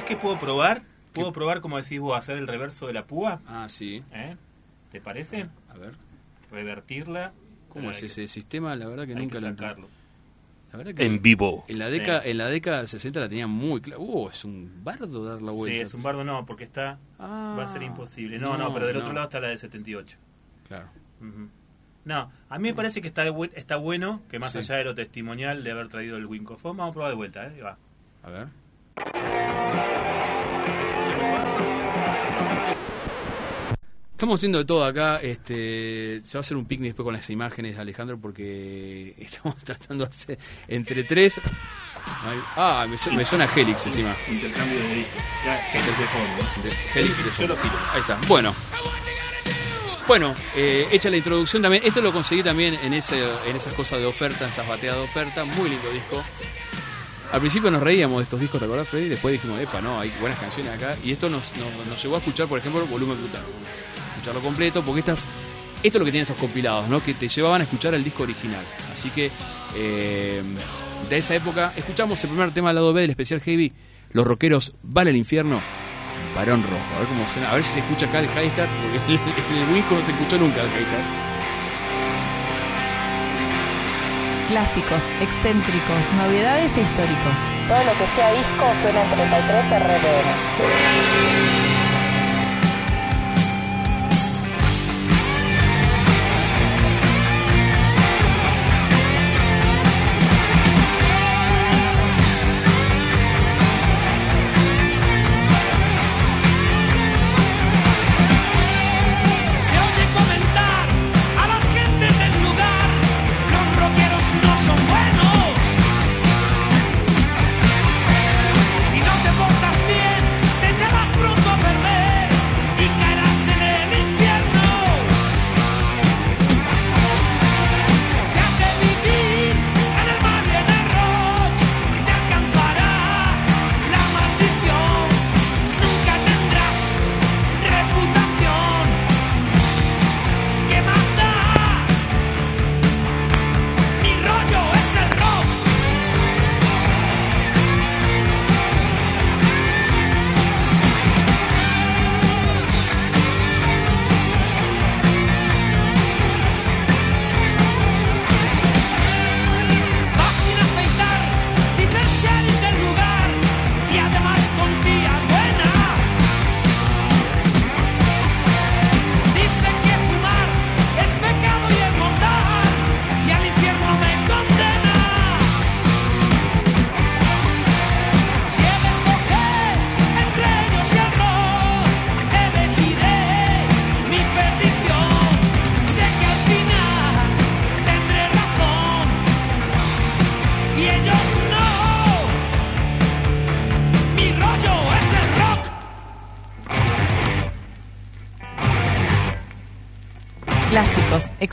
¿sabes, ¿sabes qué puedo probar? Puedo probar, como decís vos, hacer el reverso de la púa. Ah, sí. ¿Eh? ¿Te parece? A ver. Revertirla. ¿Cómo es hay que- ese sistema? La verdad que hay nunca que lo sacarlo. La verdad que En vivo. En la, Sí. década, en la década del 60 la tenía muy clara. Uh, es un bardo dar la vuelta. Sí, es un bardo no, porque está Ah, va a ser imposible. No, no, pero del otro no. lado está la de 78. Claro. Ujú. No, a mí me parece que está, bu- está bueno, que más Sí. allá de lo testimonial de haber traído el Wincofone, vamos a probar de vuelta, ¿eh? Va. A ver. Estamos haciendo de todo acá. Este, se va a hacer un picnic después con las imágenes, Alejandro, porque estamos tratando de hacer entre tres. Ah, me, su- me suena Helix encima. Intercambio de de Helix de Yo fondo. Ahí está. Bueno. Bueno, eh, hecha la introducción también. Esto lo conseguí también en, ese, en esas cosas de oferta, en esas bateadas de oferta. Muy lindo disco. Al principio nos reíamos de estos discos, ¿te acordás, Freddy? Después dijimos, epa, no, hay buenas canciones acá. Y esto nos, nos, nos llevó a escuchar, por ejemplo, Volumen Brutal. Escucharlo completo, porque estas, esto es lo que tienen estos compilados, ¿no? Que te llevaban a escuchar el disco original. Así que, eh, de esa época, escuchamos el primer tema del lado B del especial Heavy, Los Rockeros, Vale el Infierno, Varón Rojo. A ver cómo suena, a ver si se escucha acá el hi-hat, porque en el Winco no se escuchó nunca el hi-hat. Clásicos, excéntricos, novedades e históricos. Todo lo que sea disco suena en 33 RPM.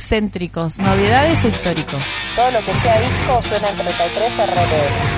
Excéntricos, novedades históricos. Todo lo que sea disco suena en 33 RPM.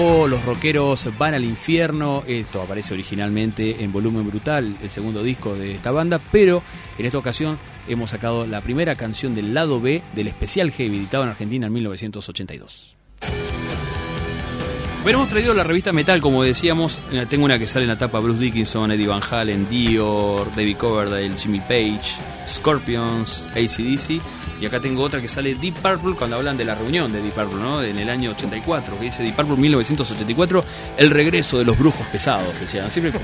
Los rockeros van al infierno. Esto aparece originalmente en Volumen Brutal, el segundo disco de esta banda, pero en esta ocasión hemos sacado la primera canción del lado B del especial Heavy, editado en Argentina en 1982. Bueno, hemos traído la revista Metal, como decíamos. Eh, Tengo una que sale en la tapa Bruce Dickinson, Eddie Van Halen, Dior, David Coverdale, Jimmy Page, Scorpions, ACDC. Y acá tengo otra que sale Deep Purple cuando hablan de la reunión de Deep Purple, ¿no? En el año 84, que dice Deep Purple 1984, el regreso de los brujos pesados, decían. Siempre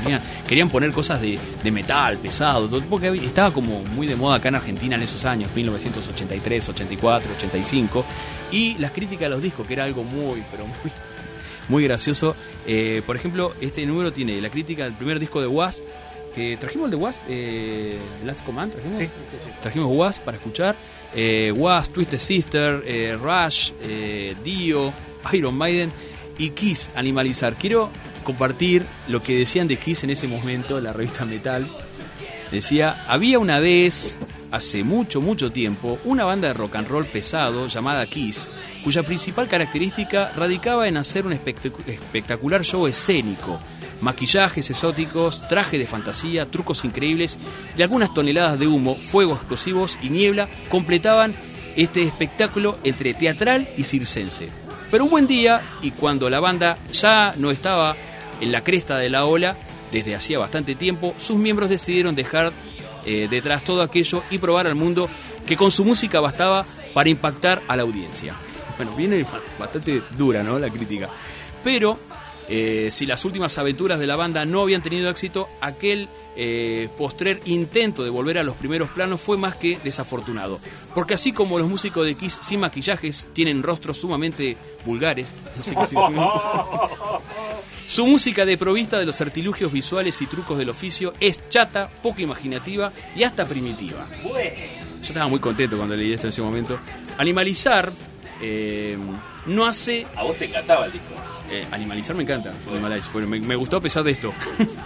querían poner cosas de, de metal, pesado, todo, porque estaba como muy de moda acá en Argentina en esos años, 1983, 84, 85. Y las críticas a los discos, que era algo muy, pero muy muy gracioso. Eh, por ejemplo, este número tiene la crítica del primer disco de Wasp. Que trajimos el de Wasp, eh, Last Command, trajimos. Trajimos Wasp para escuchar. Eh, Wasp, Twisted Sister, eh, Rush, eh, Dio, Iron Maiden y Kiss, Animalizar. Quiero compartir lo que decían de Kiss en ese momento, la revista Metal. Decía, había una vez, hace mucho, mucho tiempo, una banda de rock and roll pesado llamada Kiss, cuya principal característica radicaba en hacer un espectacu- espectacular show escénico. Maquillajes exóticos, traje de fantasía, trucos increíbles y algunas toneladas de humo, fuegos explosivos y niebla completaban este espectáculo entre teatral y circense. Pero un buen día, y cuando la banda ya no estaba en la cresta de la ola, desde hacía bastante tiempo, sus miembros decidieron dejar eh, detrás todo aquello y probar al mundo que con su música bastaba para impactar a la audiencia. Bueno, viene bastante dura, ¿no? La crítica. Pero, eh, si las últimas aventuras de la banda no habían tenido éxito, aquel eh, postrer intento de volver a los primeros planos fue más que desafortunado. Porque así como los músicos de Kiss sin maquillajes tienen rostros sumamente vulgares, no sé qué. Su música de provista de los artilugios visuales y trucos del oficio es chata, poco imaginativa y hasta primitiva. Yo estaba muy contento cuando leí esto en ese momento. Animalizar eh, no hace... A vos te encantaba el disco. Eh, animalizar me encanta. Animalize. Bueno, me, me gustó a pesar de esto.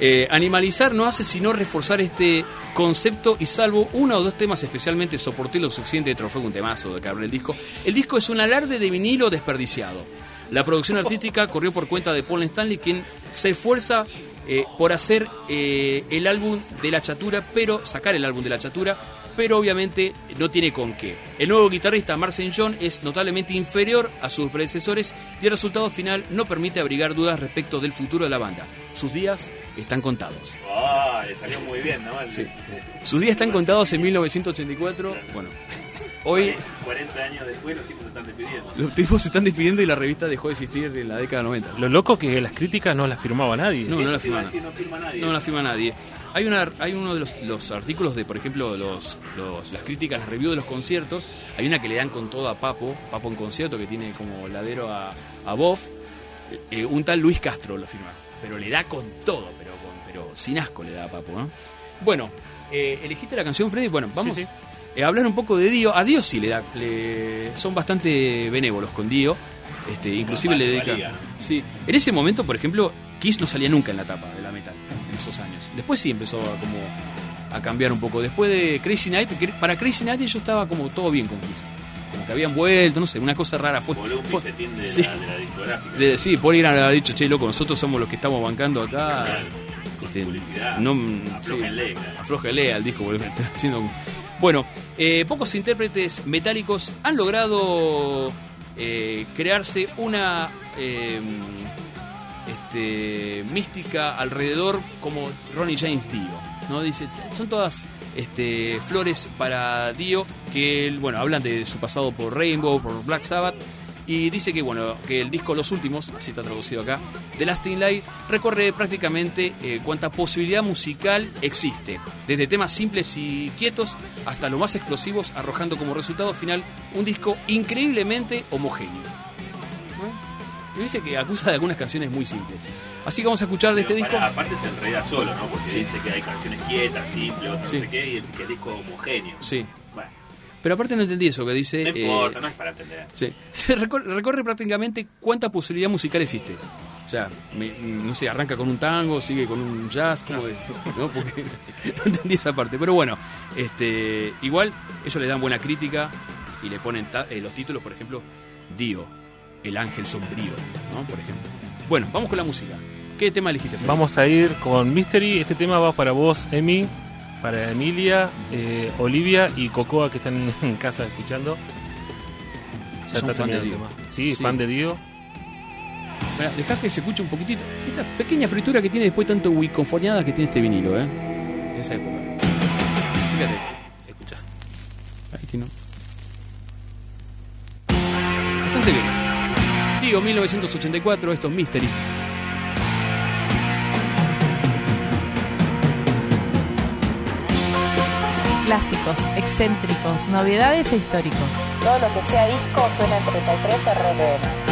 Eh, animalizar no hace sino reforzar este concepto y salvo uno o dos temas especialmente soporté lo suficiente de trofeo un temazo de cabrón el disco. El disco es un alarde de vinilo desperdiciado. La producción artística corrió por cuenta de Paul Stanley, quien se esfuerza eh, por hacer el álbum de la chatura, pero sacar el álbum de la chatura, pero obviamente no tiene con qué. El nuevo guitarrista Marcel John es notablemente inferior a sus predecesores y el resultado final no permite abrigar dudas respecto del futuro de la banda. Sus días están contados. Ah, le salió muy bien, ¿no? El- Sus días están contados en 1984. Bueno, Hoy 40 años después los tipos se están despidiendo. los tipos se están despidiendo y la revista dejó de existir en la década 90. Lo loco que las críticas no las firmaba nadie. No, no la Eso te iba a firma no firma nadie. No la firma nadie. Hay, una, hay uno de los, los artículos de, por ejemplo, los, los- las críticas, las reviews de los conciertos. Hay una que le dan con todo a Papo, Papo en concierto, que tiene como ladero a, a Boff. Eh, un tal Luis Castro lo firma. Pero le da con todo, pero, con- pero sin asco le da a Papo. ¿no? Bueno, eh, elegiste la canción, Freddy. Bueno, vamos Sí, sí. eh, a hablar un poco de Dio. A Dio sí le da. le- son bastante benévolos con Dio. Este, inclusive le dedican. Sí. En ese momento, por ejemplo, Kiss no salía nunca en la tapa de la metal en esos años. Después sí empezó a como a cambiar un poco. Después de Crazy Night, para Crazy Night yo estaba como todo bien con Kiss. Como que habían vuelto, no sé, una cosa rara fue. Fue- de, sí. la, de la discográfica. De- sí, Paul Graham le había dicho, che, loco, nosotros somos los que estamos bancando acá. Claro. Este, Publicidad. no, Aflójenle, sí, claro. al disco. porque me está haciendo un- Bueno, eh, pocos intérpretes metálicos han logrado eh, crearse una eh, este, mística alrededor como Ronnie James Dio. ¿no? Dice, son todas este, flores para Dio que bueno, hablan de su pasado por Rainbow, por Black Sabbath. Y dice que bueno que el disco Los Últimos, así está traducido acá, The Lasting Light, recorre prácticamente eh, cuanta posibilidad musical existe, desde temas simples y quietos hasta los más explosivos, arrojando como resultado final un disco increíblemente homogéneo. ¿No? Dice que acusa de algunas canciones muy simples. Así que vamos a escuchar de este disco. aparte se enreda solo, ¿no? Porque Sí. dice que hay canciones quietas, simples, otras Sí. no sé qué, y el, que el disco homogéneo. Sí. Bueno, Pero aparte no entendí eso que dice. no eh, importa, no es para entender. Sí. Se recorre, recorre prácticamente cuánta posibilidad musical existe. O sea, me- no sé, arranca con un tango, sigue con un jazz, ¿cómo es? ¿No? Porque no entendí esa parte. Pero bueno, este, igual ellos le dan buena crítica y le ponen ta- eh, los títulos, por ejemplo, Dio, el ángel sombrío, ¿no? Por ejemplo. Bueno, vamos con la música. ¿Qué tema elegiste? Vamos a ir con Mystery. Este tema va para vos, Emi, para Emilia, eh, Olivia y Cocoa que están en casa escuchando. Ya Son está fan de Dio. Sí, Sí. fan de Dio. Mirá, dejá que se escuche un poquitito. Esta pequeña fritura que tiene después tanto wiconforniadas que tiene este vinilo, ¿eh? Esa época. Fíjate. Escucha. Ahí tiene. Bastante bien. Digo, 1984, esto es Mystery. Clásicos, excéntricos, novedades e históricos. Todo lo que sea disco suena en 33 RPM.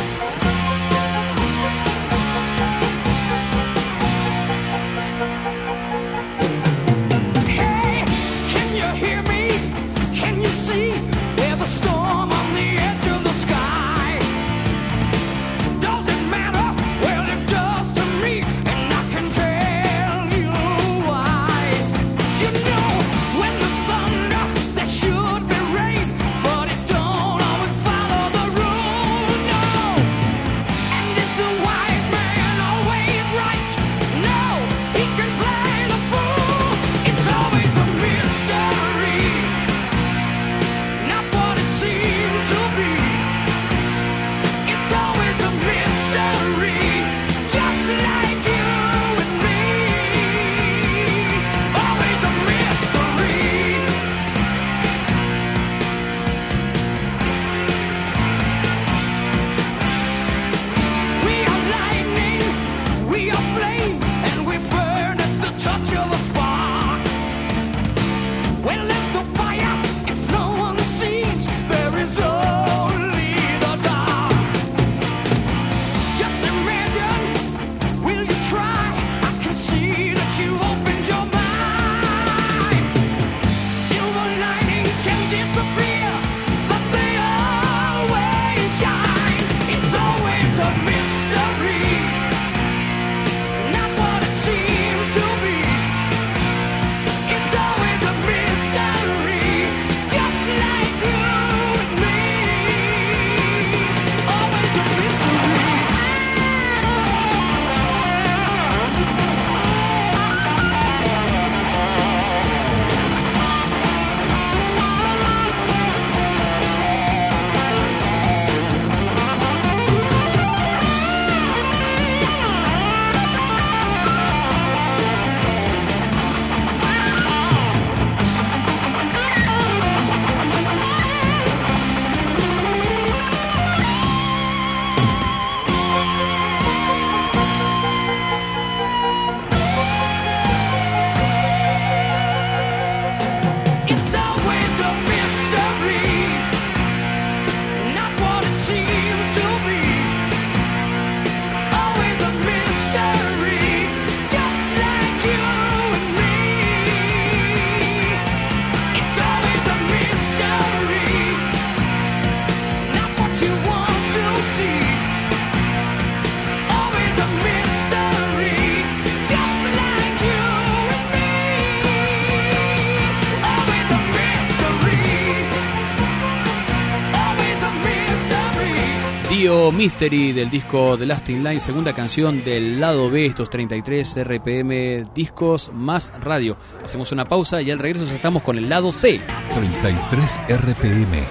Mystery del disco The Lasting Line, segunda canción del lado B, estos 33 RPM discos más radio. Hacemos una pausa y al regreso estamos con el lado C. 33 RPM.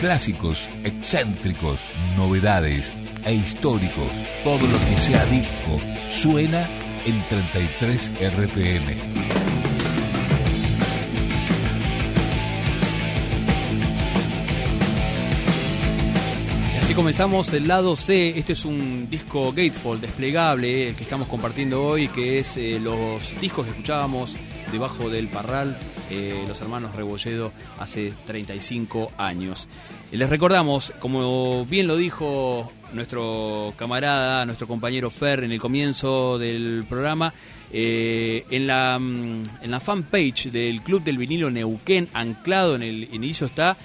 Clásicos, excéntricos, novedades e históricos. Todo lo que sea disco suena en 33 RPM. Comenzamos el lado C. Este es un disco Gatefold desplegable, el que estamos compartiendo hoy, que es eh, los discos que escuchábamos debajo del parral, eh, los hermanos Rebolledo, hace 35 años. Y les recordamos, como bien lo dijo nuestro camarada, nuestro compañero Fer en el comienzo del programa, eh, en, la, mm, en la fanpage del Club del Vinilo Neuquén, anclado en el inicio está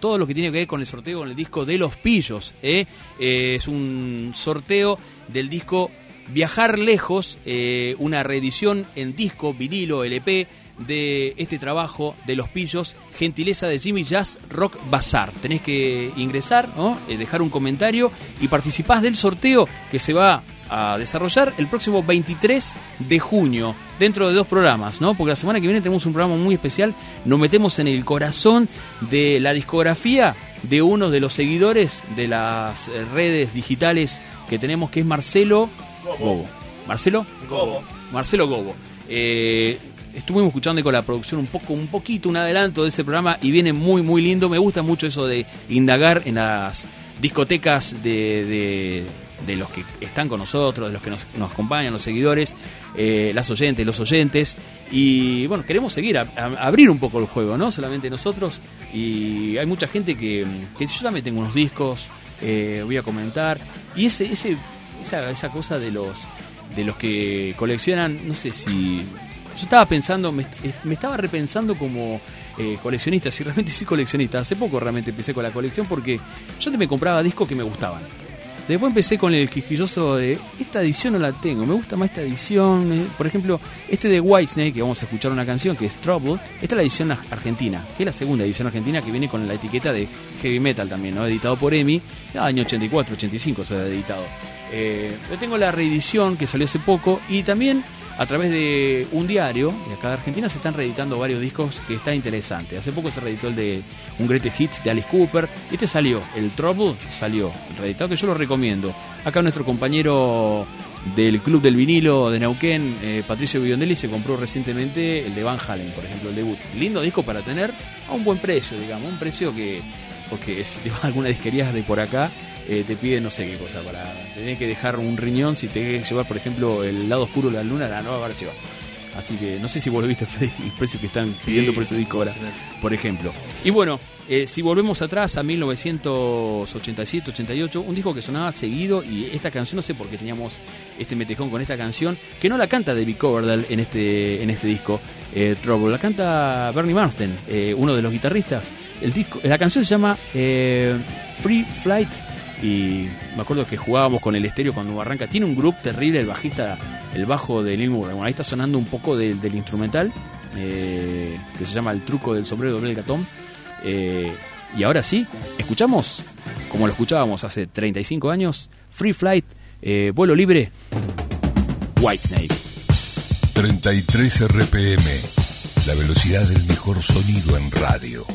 todo lo que tiene que ver con el sorteo con el disco de los pillos. ¿eh? Eh, es un sorteo del disco Viajar Lejos, eh, una reedición en disco, vinilo, LP de este trabajo de los pillos, gentileza de Jimmy Jazz Rock Bazar. Tenés que ingresar, ¿no? Eh, dejar un comentario y participás del sorteo que se va a desarrollar el próximo 23 de junio, dentro de dos programas, ¿no? Porque la semana que viene tenemos un programa muy especial, nos metemos en el corazón de la discografía de uno de los seguidores de las eh, redes digitales que tenemos, que es Marcelo Gobo. ¿Marcelo? Gobo. Marcelo Gobo. Eh, estuvimos escuchando con la producción un poco, un poquito, un adelanto de ese programa y viene muy, muy lindo. Me gusta mucho eso de indagar en las discotecas de, de- los que están con nosotros, de los que nos, acompañan, los seguidores, eh, las oyentes, los oyentes. Y bueno, queremos seguir, a, abrir un poco el juego, ¿no? Solamente nosotros. Y hay mucha gente que, que yo también tengo unos discos, eh, voy a comentar. Y ese, ese, esa, esa cosa de los, de los que coleccionan, no sé si yo estaba pensando, me, me estaba repensando como eh, coleccionista, si realmente soy coleccionista. Hace poco realmente empecé con la colección porque yo antes me compraba discos que me gustaban. Después empecé con el quisquilloso de esta edición no la tengo, me gusta más esta edición. eh, Por ejemplo, este de Whitesnake, que vamos a escuchar una canción que es Trouble, esta es la edición ar- argentina, que es la segunda edición argentina que viene con la etiqueta de heavy metal también, ¿no? Editado por EMI, año 84, 85 se ha editado. Eh, yo tengo la reedición que salió hace poco y también a través de un diario de acá de Argentina se están reeditando varios discos que está interesante. Hace poco se reeditó el de un Greatest Hits de Alice Cooper. Este salió, el Trouble salió, el reeditado que yo lo recomiendo. Acá nuestro compañero del Club del Vinilo de Neuquén, eh, Patricio Biondelli, se compró recientemente el de Van Halen, por ejemplo, el debut. Lindo disco para tener a un buen precio, digamos, un precio que, porque si te a alguna disquería de por acá, eh, te piden no sé qué cosa para tener que dejar un riñón si te querés llevar por ejemplo el lado oscuro de la luna la nueva versión. Así que no sé si vos lo viste Freddy el precio que están pidiendo por ese disco ahora por ejemplo. Y bueno eh, si volvemos atrás a 1987-88 un disco que sonaba seguido y esta canción no sé por qué teníamos este metejón con esta canción que no la canta David Coverdale en este en este disco eh, Trouble la canta Bernie Marsden eh, uno de los guitarristas. El disco la canción se llama Free Flight y me acuerdo que jugábamos con el estéreo cuando arranca. Tiene un grupo terrible, el bajista, el bajo de Lil Murray. Bueno, ahí está sonando un poco del- instrumental, eh, que se llama El truco del sombrero del gatón. Eh, y ahora sí, escuchamos, como lo escuchábamos hace 35 años, Free Flight, eh, vuelo libre, Whitesnake. 33 RPM, la velocidad del mejor sonido en radio.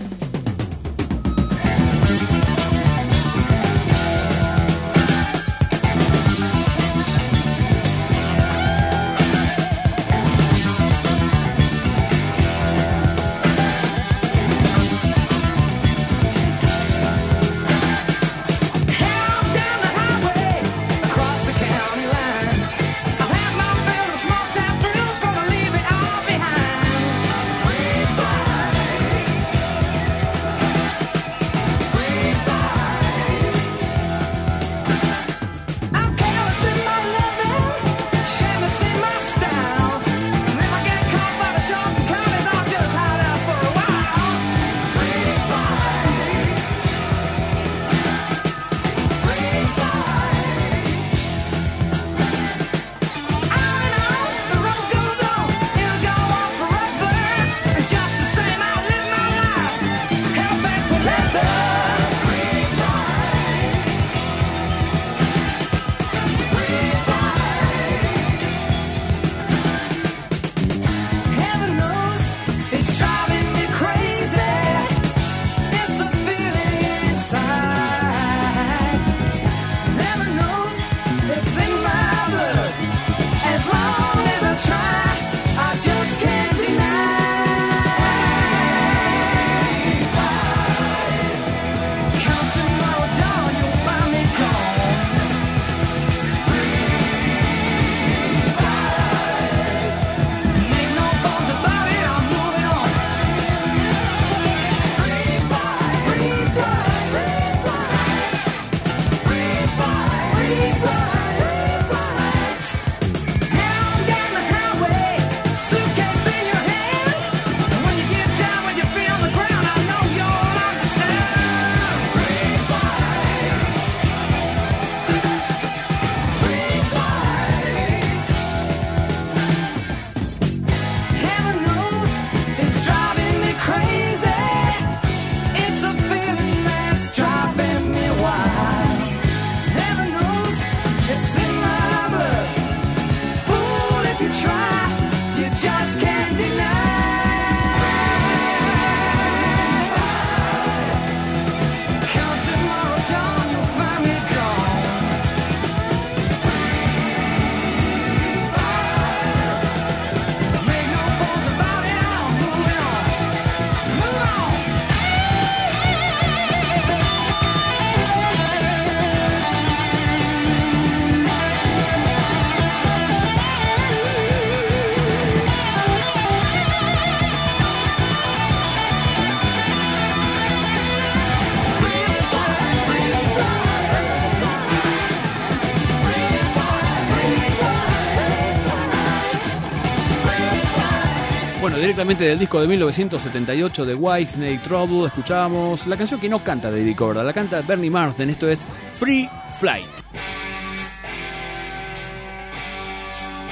Directamente del disco de 1978 de White Snake Trouble escuchamos la canción que no canta David Coverdale, la canta Bernie Marsden, esto es Free Flight.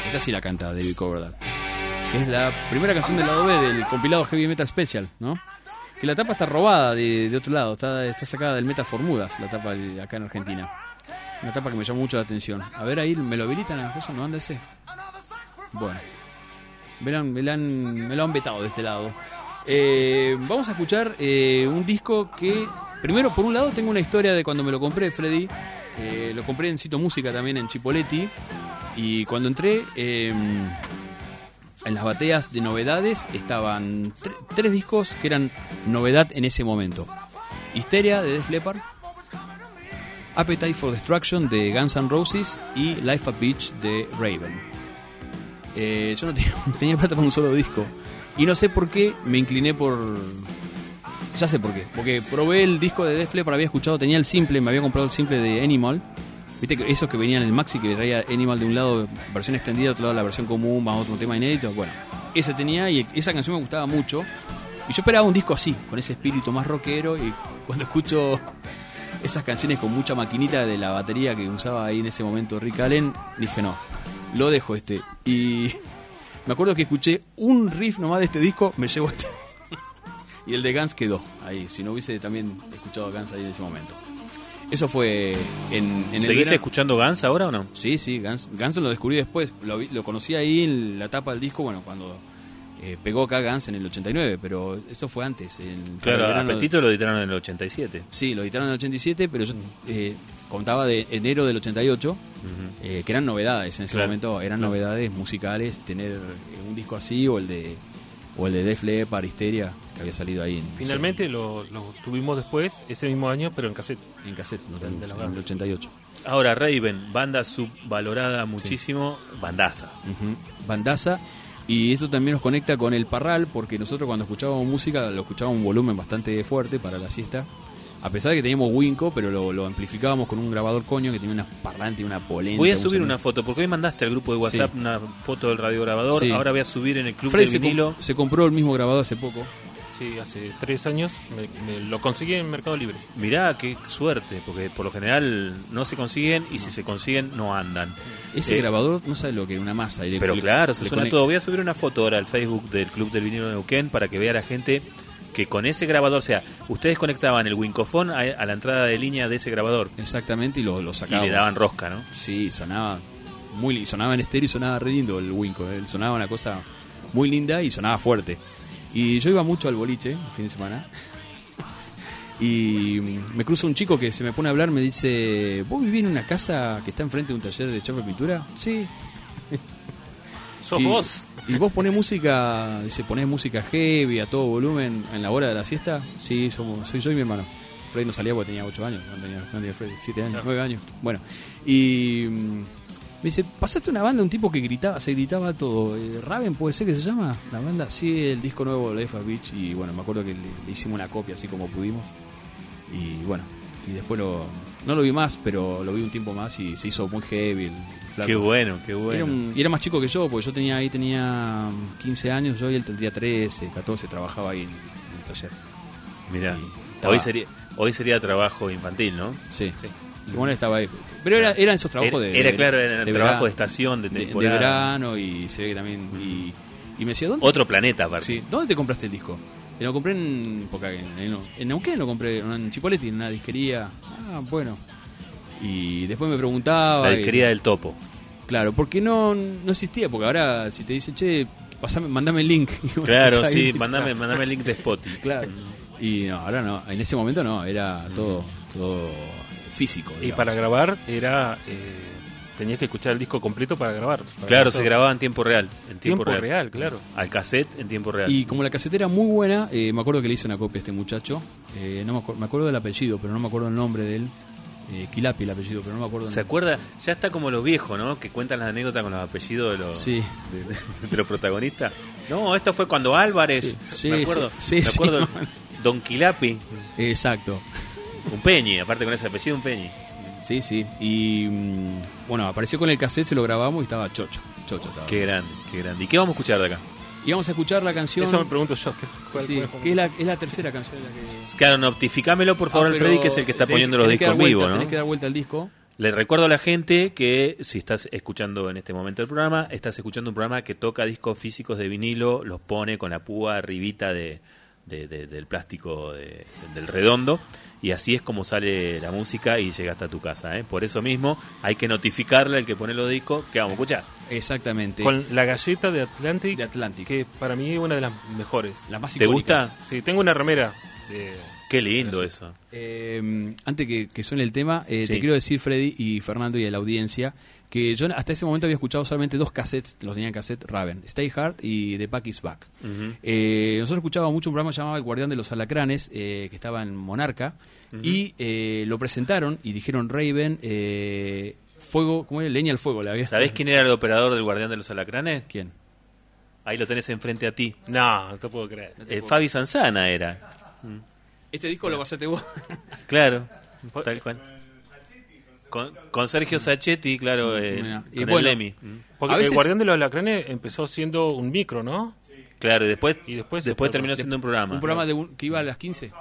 Esta sí la canta David Coverdale. Es la primera canción del lado B del compilado Heavy Metal Special, ¿no? Que la tapa está robada de, otro lado, está, está sacada del Metal Formudas, la tapa acá en Argentina. Una tapa que me llamó mucho la atención. A ver ahí, ¿me lo habilitan a la cosa? ¿No anda ese? Bueno. Me lo han, me han- me lo han vetado de este lado. Eh, vamos a escuchar eh, un disco que, primero, por un lado, tengo una historia de cuando me lo compré, Freddy. Eh, lo compré en Cito Música también en Chipoletti. Y cuando entré, eh, en las bateas de novedades estaban tre- tres discos que eran novedad en ese momento: Histeria de Def Leppard, Appetite for Destruction de Guns N' Roses y Life a Beach de Raven. Eh, yo no tenía, plata para un solo disco. Y no sé por qué me incliné por. Ya sé por qué. Porque probé el disco de Def Leppard, había escuchado, tenía el simple, me había comprado el simple de Animal. Viste que esos que venían en el maxi que traía Animal de un lado, versión extendida, de otro lado la versión común, más otro tema inédito. Bueno, ese tenía y esa canción me gustaba mucho. Y yo esperaba un disco así, con ese espíritu más rockero. Y cuando escucho esas canciones con mucha maquinita de la batería que usaba ahí en ese momento Rick Allen, dije no, lo dejo este. Y me acuerdo que escuché un riff nomás de este disco, me llevó este. y el de Guns quedó ahí, si no hubiese también escuchado a Guns ahí en ese momento. Eso fue en, en el ¿Seguís escuchando Guns ahora o no? Sí, sí, Guns, Guns lo descubrí después. Lo, lo conocí ahí en la tapa del disco, bueno, cuando eh, pegó acá Guns en el 89, pero eso fue antes. en- Claro, Apetito lo editaron en el 87. Sí, lo editaron en el 87, pero yo eh, contaba de enero del 88, eh, que eran novedades en ese Claro. momento, eran Claro. novedades musicales, tener eh, un disco así o el de o el de Def Leppard, Histeria, que había salido ahí en, Finalmente lo, lo tuvimos después, ese mismo año, pero en cassette. en cassette, de tuvimos, los en el Guns. 88. Ahora, Raven, banda subvalorada muchísimo, bandaza. Ujú. Bandaza. Y esto también nos conecta con el parral, porque nosotros cuando escuchábamos música lo escuchábamos un volumen bastante fuerte para la siesta. A pesar de que teníamos Winco, pero lo, lo amplificábamos con un grabador coño que tenía una parlante y una polenta. Voy a subir una foto, porque hoy mandaste al grupo de WhatsApp Sí. una foto del radiograbador. Sí. Ahora voy a subir en el club Freddy del se, com- vinilo. se compró el mismo grabador hace poco. Sí, hace tres años me, me lo conseguí en Mercado Libre. Mirá, qué suerte, porque por lo general no se consiguen y si se consiguen no andan. Ese Eh, grabador no sabe lo que es una masa. y le- Pero le- claro, se le suena todo. Voy a subir una foto ahora al Facebook del Club del Vinilo de Neuquén para que vea la gente que con ese grabador, o sea, ustedes conectaban el Wincofón a, a la entrada de línea de ese grabador Exactamente, y lo, lo y sacaban. le daban rosca, ¿no? Sí, sonaba muy sonaba en estéreo y sonaba re lindo el Winco. eh, Sonaba una cosa muy linda y sonaba fuerte. Y yo iba mucho al boliche el fin de semana. Y me cruza un chico que se me pone a hablar, me dice, ¿vos vivís en una casa que está enfrente de un taller de chapa y pintura? Sí. ¿Sos y, vos? ¿Y vos ponés música, dice, ponés música heavy a todo volumen en la hora de la siesta? Sí, somos, soy yo y mi hermano. Freddy no salía porque tenía 8 años, no tenía, no tenía Freddy, 7 años, 9 años. Bueno, y mm, me dice, pasaste una banda, un tipo que gritaba, se gritaba todo. Eh, Raven puede ser que se llama la banda, sí, el disco nuevo de of Beach. Y bueno, me acuerdo que le, le hicimos una copia así como pudimos. Y bueno, y después lo, no lo vi más, pero lo vi un tiempo más y se hizo muy heavy. el flaco. Qué bueno, qué Era bueno. un- y era más chico que yo, porque yo tenía ahí tenía 15 años, yo y él tendría 13, 14, trabajaba ahí en, en el taller. Mirá, Y hoy sería, hoy sería trabajo infantil, ¿no? Sí. Simón estaba ahí. Pero era, eran esos trabajos Era- de. era de- claro, era el de trabajo verano, de estación, de de, temporada. verano y se ve que también. Y, y me decía, ¿dónde? Otro planeta, aparte. Sí, ¿dónde te compraste el disco? Y lo compré en. Porque en, en, Neuquén lo compré, en Chipoletti, en una disquería. Ah, bueno. Y después me preguntaba. La y- disquería del topo. Claro, porque no, no existía, porque ahora si te dicen, che, pasame, mandame el link. Claro, sí, ahí, mandame, mandame el link de Spotify. Claro. Y no, ahora no, en ese momento no, era todo, todo físico. Y para grabar era... eh, tenías que escuchar el disco completo para grabar. Para Claro, grabar se grababa en tiempo real. En tiempo, Tiempo real, claro. Al cassette en tiempo real. Y como la casetera muy buena, eh, me acuerdo que le hice una copia a este muchacho. eh, no me, acuer- me acuerdo del apellido, pero no me acuerdo el nombre de él. Eh, Quilapi el apellido, pero no me acuerdo ¿Se acuerda? Ya está como los viejos, ¿no? Que cuentan las anécdotas con los apellidos de los, Sí. de, de- de los protagonistas. No, esto fue cuando Álvarez, Sí, sí, me acuerdo, me acuerdo. Don Quilapi, Exacto. un Peñi, aparte con ese apellido, un Peñi. Sí, sí. Y mm, bueno, apareció con el cassette, se lo grabamos y estaba chocho. Chocho estaba. Qué grande, qué grande. ¿Y qué vamos a escuchar de acá? Y vamos a escuchar la canción. Eso me pregunto yo. ¿qué- cuál- Sí, cuál- que es la, es la tercera canción de la que. Claro, notificámelo por favor Ah, al pero Freddy, que es el que está tenés- poniendo los discos en vivo, ¿no? Tenés que dar vuelta al disco. Le recuerdo a la gente que si estás escuchando en este momento el programa, estás escuchando un programa que toca discos físicos de vinilo, los pone con la púa arribita de, de- de- del plástico de- del redondo y así es como sale la música y llega hasta tu casa. ¿eh? Por eso mismo hay que notificarle al que pone los discos que vamos a escuchar. Exactamente. Con la galleta de Atlantic, de Atlantic. que para mí es una de las mejores. La más ¿Te icónicas. gusta? Sí, tengo una remera. de- Qué lindo eso. Eh, antes que, que suene el tema, eh, Sí. te quiero decir, Freddy y Fernando y a la audiencia, que yo hasta ese momento había escuchado solamente dos cassettes, los tenía en cassette Raven, Stay Hard y The Back is Back. Eh, nosotros escuchábamos mucho un programa llamado El Guardián de los Alacranes, eh, que estaba en Monarca, y eh, lo presentaron y dijeron Raven, eh, fuego, ¿cómo era? Leña al fuego. La había ¿Sabés quién era el operador del Guardián de los Alacranes? ¿Quién? Ahí lo tenés enfrente a ti. No, no te puedo creer. Eh, Fabi Sanzana era. Este disco lo pasaste vos. Claro, tal cual. Con, con Sergio Sacchetti, claro, eh, Mira, y con el bueno, Lemmy. Porque veces- el Guardián de los Alacranes empezó siendo un micro, ¿no? Claro, y después, Y después después, terminó siendo un programa. un programa de un- que iba a las 15,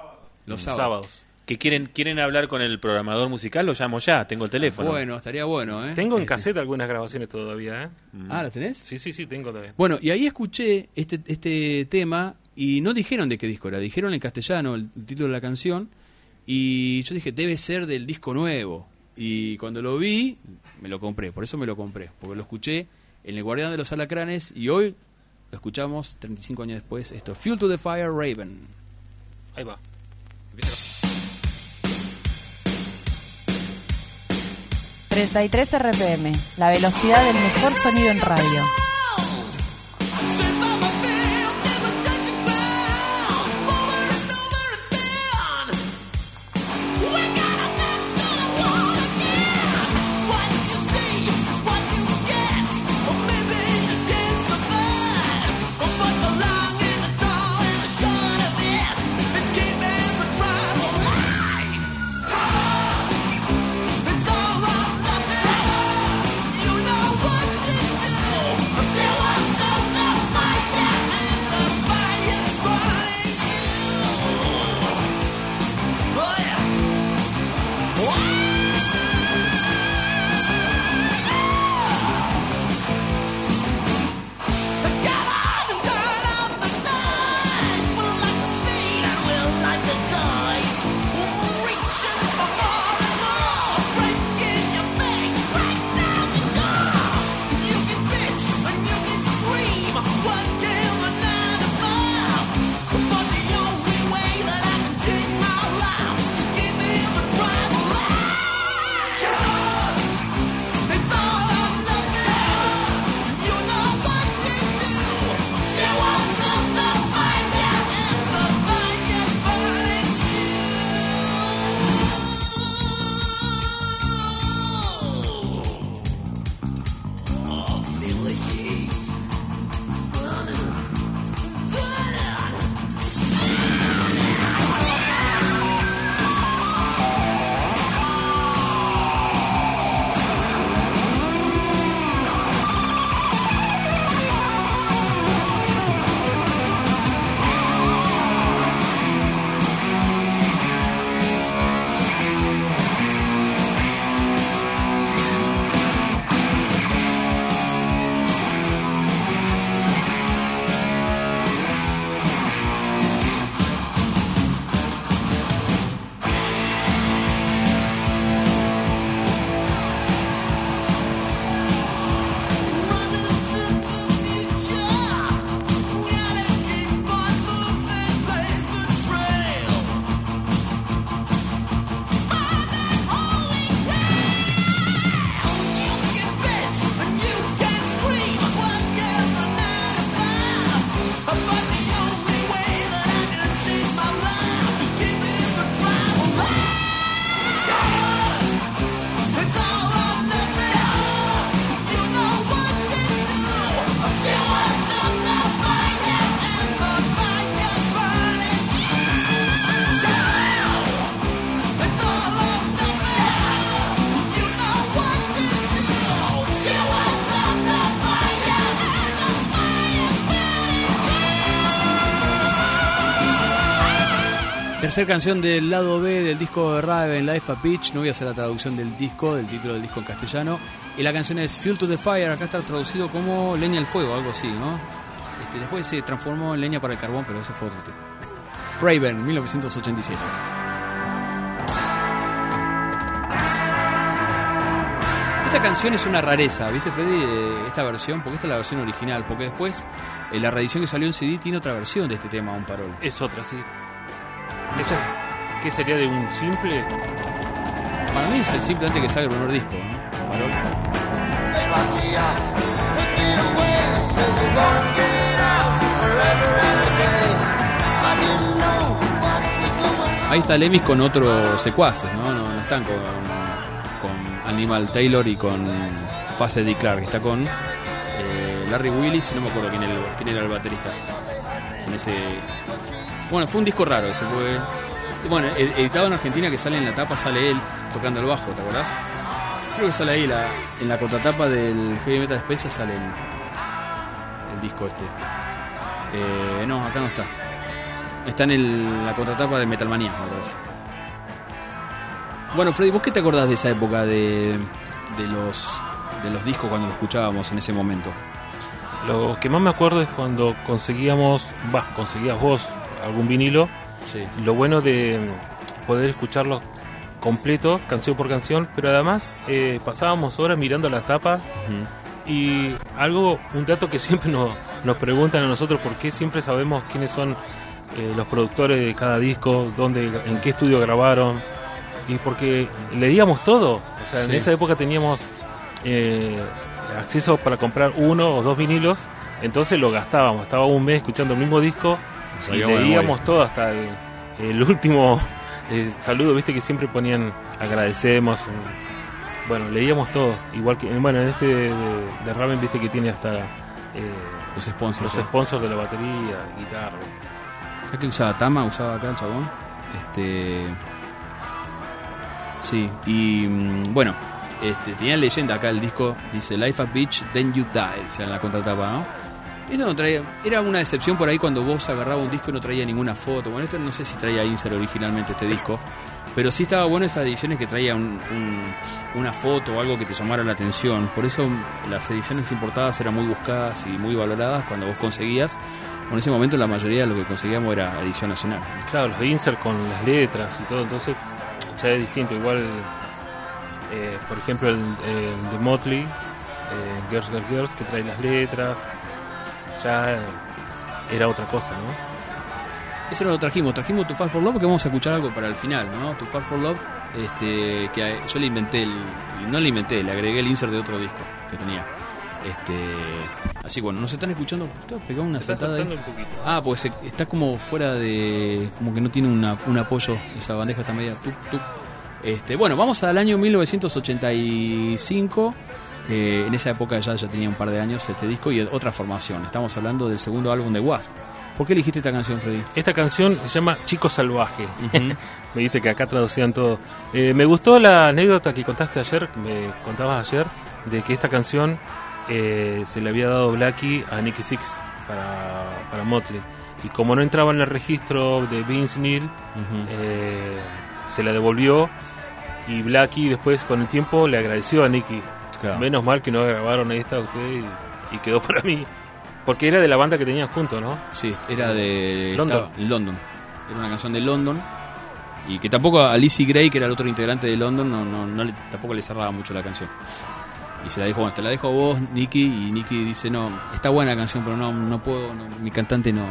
los sábados. Sábados. ¿Que quieren, quieren hablar con el programador musical? Lo llamo ya, tengo el teléfono. Bueno, estaría bueno, ¿eh? Tengo en Este. cassette algunas grabaciones todavía, ¿eh? Ah, ¿la tenés? Sí, sí, sí, tengo todavía. Bueno, y ahí escuché este, este tema y no dijeron de qué disco era, dijeron en castellano el, el título de la canción y yo dije, debe ser del disco nuevo. Y cuando lo vi, me lo compré, por eso me lo compré, porque lo escuché en El Guardián de los Alacranes y hoy lo escuchamos 35 años después, esto, Fuel to the Fire Raven. Ahí va. 33 RPM, la velocidad del mejor sonido en radio. Tercer canción del lado B del disco de Raven, Life a Pitch. No voy a hacer la traducción del disco, del título del disco en castellano. Y la canción es Fuel to the Fire. Acá está traducido como Leña al Fuego, algo así, ¿no? Este, después se transformó en Leña para el Carbón, pero ese fue otro tema. Raven, 1987. Esta canción es una rareza, ¿viste, Freddy? Eh, Esta versión, porque esta es la versión original, porque después eh, la reedición que salió en CD tiene otra versión de este tema, un parol. Es otra, sí. ¿Esa qué sería de un simple? Para mí es el simple antes que salga el primer disco, ¿no? Ahí está Lemis con otros secuaces, ¿no? No, no están con, con Animal Taylor y con Face D. Clark, está con eh, Larry Willis, no me acuerdo quién quién era el baterista. En ese... Bueno, fue un disco raro ese, fue... Bueno, ed- editado en Argentina que sale en la tapa, sale él tocando el bajo, ¿te acordás? Creo que sale ahí la, en la contratapa del Heavy Metal Special sale el, el disco este. Eh, no, acá no está. Está en la contratapa de Metal Manía, me parece. Bueno, Freddy, ¿vos qué te acordás de esa época de, de los de los discos cuando lo escuchábamos en ese momento? Lo que más me acuerdo es cuando conseguíamos, va, conseguías vos algún vinilo. Sí. Lo bueno de poder escucharlos completos, canción por canción, pero además eh, pasábamos horas mirando las tapas y algo, un dato que siempre nos, nos preguntan a nosotros, ¿por qué siempre sabemos quiénes son eh, los productores de cada disco, dónde, en qué estudio grabaron? Y porque leíamos todo, o sea, Sí. en esa época teníamos eh, acceso para comprar uno o dos vinilos, entonces lo gastábamos, estaba un mes escuchando el mismo disco y leíamos todo hasta el, el último eh, saludo, viste que siempre ponían agradecemos. eh, Bueno, leíamos todo, igual que, bueno, en este de, de Raven viste que tiene hasta eh, Los sponsors. los sponsors de la batería, guitarra. ¿Sabes que usaba Tama? Usaba acá el chabón. Este. Sí, y mm, bueno, este, tenía leyenda acá el disco, dice Life a Beach, Then You Die, o sea, en la contratapa, ¿no? Eso no traía, era una excepción por ahí cuando vos agarrabas un disco y no traía ninguna foto. Bueno, esto no sé si traía insert originalmente este disco, pero sí estaba bueno esas ediciones que traía un- un- una foto o algo que te llamara la atención. Por eso las ediciones importadas eran muy buscadas y muy valoradas cuando vos conseguías. En ese momento la mayoría de lo que conseguíamos era edición nacional. Claro, los insert con las letras y todo, entonces ya es distinto. Igual, eh, por ejemplo, el, el de Motley, eh, Girls, Girls, Girls, que trae las letras, ya era otra cosa, ¿no? Ese no lo trajimos, trajimos Tu Far for Love porque vamos a escuchar algo para el final, ¿no? Tu Far for Love, este, que yo le inventé, el, no le inventé, le agregué el insert de otro disco que tenía. Este, así que bueno, nos están escuchando, te voy a pegar una saltada ahí. un poquito. Ah, pues está como fuera de. como que no tiene una, un apoyo, esa bandeja está media tuc, tuc. Este, bueno, vamos al año 1985. Eh, en esa época ya, ya tenía un par de años este disco y otra formación. Estamos hablando del segundo álbum de Wasp. ¿Por qué elegiste esta canción, Freddy? Esta canción se llama Chico Salvaje. Me dijiste que acá traducían todo. Eh, me gustó la anécdota que contaste ayer, que me contabas ayer, de que esta canción eh, se le había dado Blackie a Nicky Six para, para Motley. Y como no entraba en el registro de Vince Neil, eh, se la devolvió y Blackie después con el tiempo le agradeció a Nicky. Claro. Menos mal que no grabaron ahí está usted y, y quedó para mí. Porque era de la banda que tenían juntos, ¿no? Sí, era de London. estaba- London. Era una canción de London. Y que tampoco a Lizzie Gray, que era el otro integrante de London, no, no, no le- tampoco le cerraba mucho la canción. Y se la dijo, bueno, te la dejo a vos, Nicky. Y Nicky dice, no, está buena la canción, pero no, no puedo, no, mi cantante no,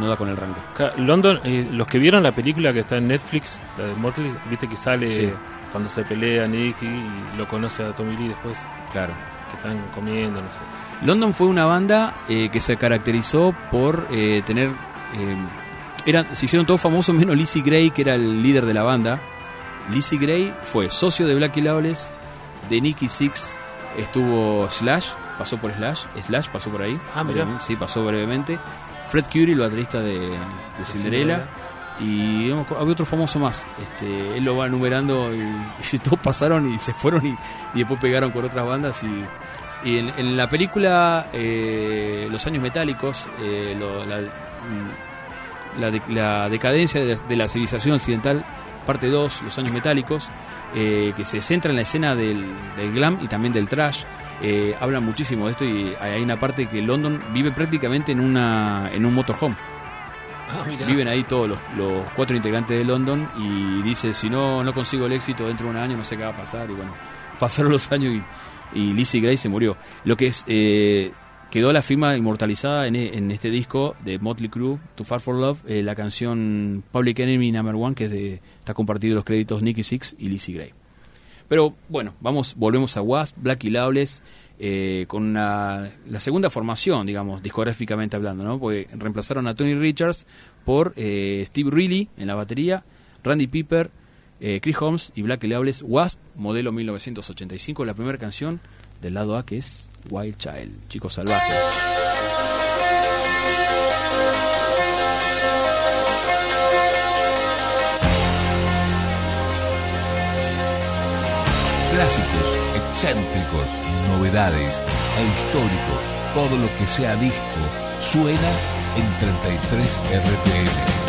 no da con el rango. London, eh, los que vieron la película que está en Netflix, la de Motley, viste que sale Sí. Cuando se pelea Nicky y lo conoce a Tommy Lee después, Claro. que están comiendo, no sé. London fue una banda eh, que se caracterizó por eh, tener. eh, eran, se hicieron todos famosos menos Lizzie Gray, que era el líder de la banda. Lizzie Gray fue socio de Blackie Lawless, de Nicky Six estuvo Slash, pasó por Slash, Slash pasó por ahí. Ah, brevemente, Sí, pasó brevemente. Fred Curie, el baterista de, de Cinderella. Y había otro famoso más. Este, él lo va enumerando y, todos pasaron y se fueron y, después pegaron con otras bandas. Y, en, la película eh, Los Años Metálicos, eh, mm, la, de- la decadencia de, la civilización occidental, parte 2, Los años metálicos, eh, que se centra en la escena del, glam y también del trash. Hablan muchísimo de esto y hay una parte que London vive prácticamente en, una, en un motorhome. Ah. Viven ahí todos los, los cuatro integrantes de London y dice, si no, no consigo el éxito dentro de un año, no sé qué va a pasar. Y bueno, pasaron los años y, y Lizzie Gray se murió. Lo que es... eh, Quedó la firma inmortalizada en, en este disco de Motley Crue, Too Far for Love, eh, la canción Public Enemy Number One, que es de, está compartido los créditos Nicky Six y Lizzie Gray. Pero bueno, vamos, volvemos a Wasp, Black y Lawless, eh, con una- la segunda formación, digamos, discográficamente hablando, ¿no? Porque reemplazaron a Tony Richards por eh, Steve Reilly en la batería, Randy Piper, eh, Chris Holmes y Black y Lawless, Wasp, modelo 1985, la primera canción del lado A que es Wild Child, Chico Salvaje. Clásicos, excéntricos, novedades e históricos. Todo lo que sea disco suena en 33 RPM.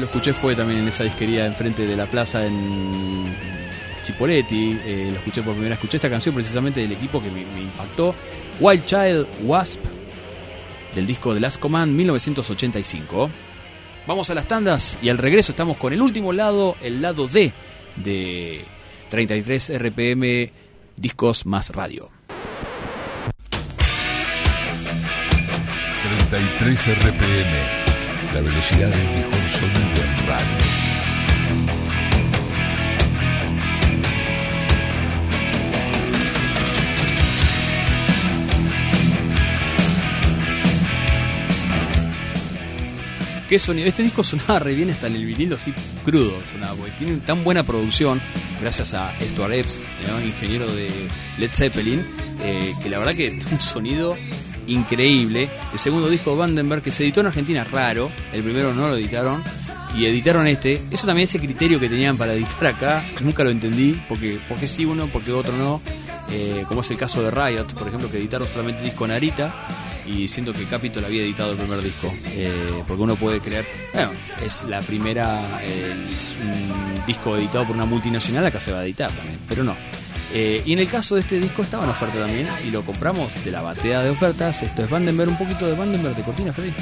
Lo escuché fue también en esa disquería enfrente de la plaza en Chipoletti. Eh, lo escuché por primera vez. Escuché esta canción precisamente del equipo que me, me impactó. Wild Child Wasp, del disco The Last Command 1985. Vamos a las tandas y al regreso estamos con el último lado, el lado D de 33 RPM Discos más Radio. 33 RPM. La velocidad del mejor sonido en radio. ¿Qué sonido? Este disco sonaba re bien hasta en el vinilo así crudo, sonaba, porque tiene tan buena producción, gracias a Stuart Epps, ¿no? ingeniero de Led Zeppelin, eh, que la verdad que un sonido increíble. El segundo disco de Vandenberg, que se editó en Argentina, raro, el primero no lo editaron, y editaron este. Eso también ese criterio que tenían para editar acá, nunca lo entendí, porque, porque sí uno, porque otro no. Eh, como es el caso de Riot, por ejemplo, que editaron solamente el disco Narita y siento que Capitol había editado el primer disco. Eh, porque uno puede creer, bueno, es la primera, eh, es un disco editado por una multinacional, acá se va a editar también, pero no. Eh, y en el caso de este disco estaba en oferta también y lo compramos de la batea de ofertas. Esto es Vandenberg, un poquito de Vandenberg de Cortina, Freddy.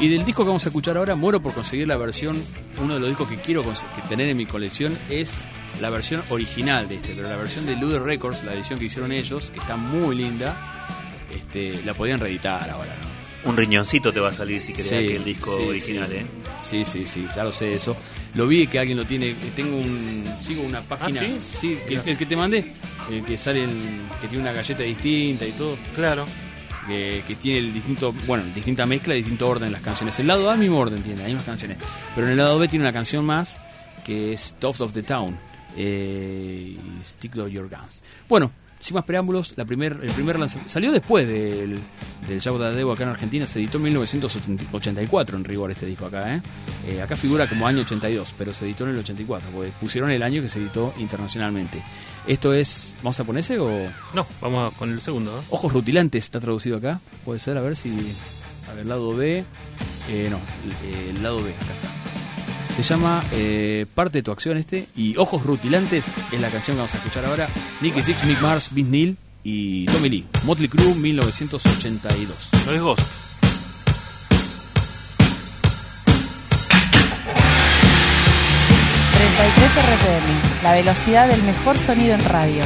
Y del disco que vamos a escuchar ahora, muero por conseguir la versión, uno de los discos que quiero tener en mi colección es la versión original de este, pero la versión de Luder Records, la edición que hicieron ellos, que está muy linda, este, la podían reeditar ahora. Un riñoncito te va a salir si querés Sí, aquel disco sí, original, sí. ¿eh? Sí, sí, sí, ya lo sé eso. Lo vi que alguien lo tiene, tengo un, sigo una página, ¿Ah, sí? el, el que te mandé, el que sale, en- que tiene una galleta distinta y todo. Claro. que, que tiene el distinto, bueno, distinta mezcla distinto orden las canciones. El lado A mismo orden tiene, las mismas canciones. Pero en el lado B tiene una canción más que es Top of the Town. Eh, Stick to Your Guns. Bueno, sin más preámbulos, la primer, el primer lanzamiento salió después del, del de Debo acá en Argentina, se editó en 1984 en rigor este disco acá. ¿eh? Eh, acá figura como año 82, pero se editó en el 84, porque pusieron el año que se editó internacionalmente. Esto es, ¿vamos a ponerse o...? No, vamos a- con el segundo. ¿no? Ojos rutilantes está traducido acá. Puede ser, a ver si. A ver, lado B. Eh, no, el, el lado B, acá está. Se llama eh, Parte de tu acción este. Y Ojos rutilantes es la canción que vamos a escuchar ahora. Nicky Six, Nick Mars, Vince Neil y Tommy Lee. Motley Crue 1982. No es Ghost. RPM, la velocidad del mejor sonido en radio.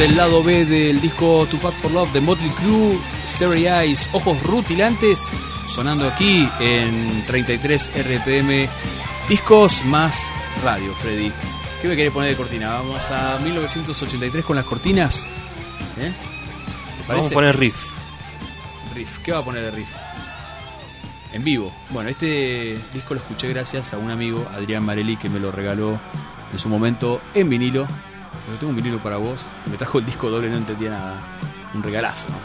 Del lado B del disco Too Fat for Love de Motley Crue, Starry Eyes, Ojos Rutilantes, sonando aquí en 33 RPM, discos más radio, Freddy. ¿Qué me querés poner de cortina? Vamos a 1983 con las cortinas. ¿Eh? ¿Te Vamos a poner riff. Riff. ¿Qué va a poner de riff? En vivo. Bueno, este disco lo escuché gracias a un amigo, Adrián Marelli, que me lo regaló en su momento en vinilo. Pero tengo un vinilo para vos. Me trajo el disco doble, no entendía nada. Un regalazo, ¿no?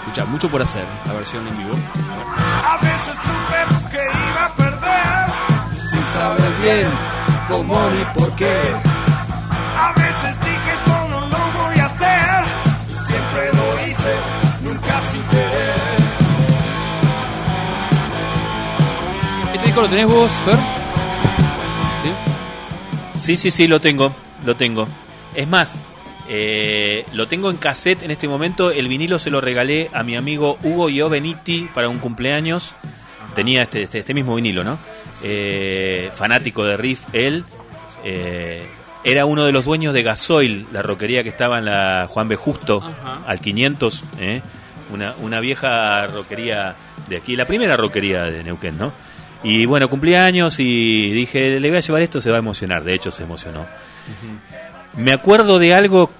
Escuchá, mucho por hacer, la versión en vivo. A veces supe que iba a perder. Sin saber bien cómo ni por qué. A veces dije esto no lo voy a hacer. Siempre lo hice, nunca sin querer. ¿Este disco lo tenés vos, Fer? ¿Sí? Sí, sí, sí, lo tengo, lo tengo. Es más, eh, lo tengo en cassette en este momento. El vinilo se lo regalé a mi amigo Hugo Ioveniti para un cumpleaños. Tenía este, este, este mismo vinilo, ¿no? Eh, fanático de Riff, él. eh, era uno de los dueños de Gasoil, la roquería que estaba en la Juan B. Justo, Ajá. al 500. ¿eh? Una, una vieja roquería de aquí, la primera roquería de Neuquén, ¿no? Y bueno, cumpleaños y dije, le voy a llevar esto, se va a emocionar. De hecho, se emocionó. Me acuerdo de algo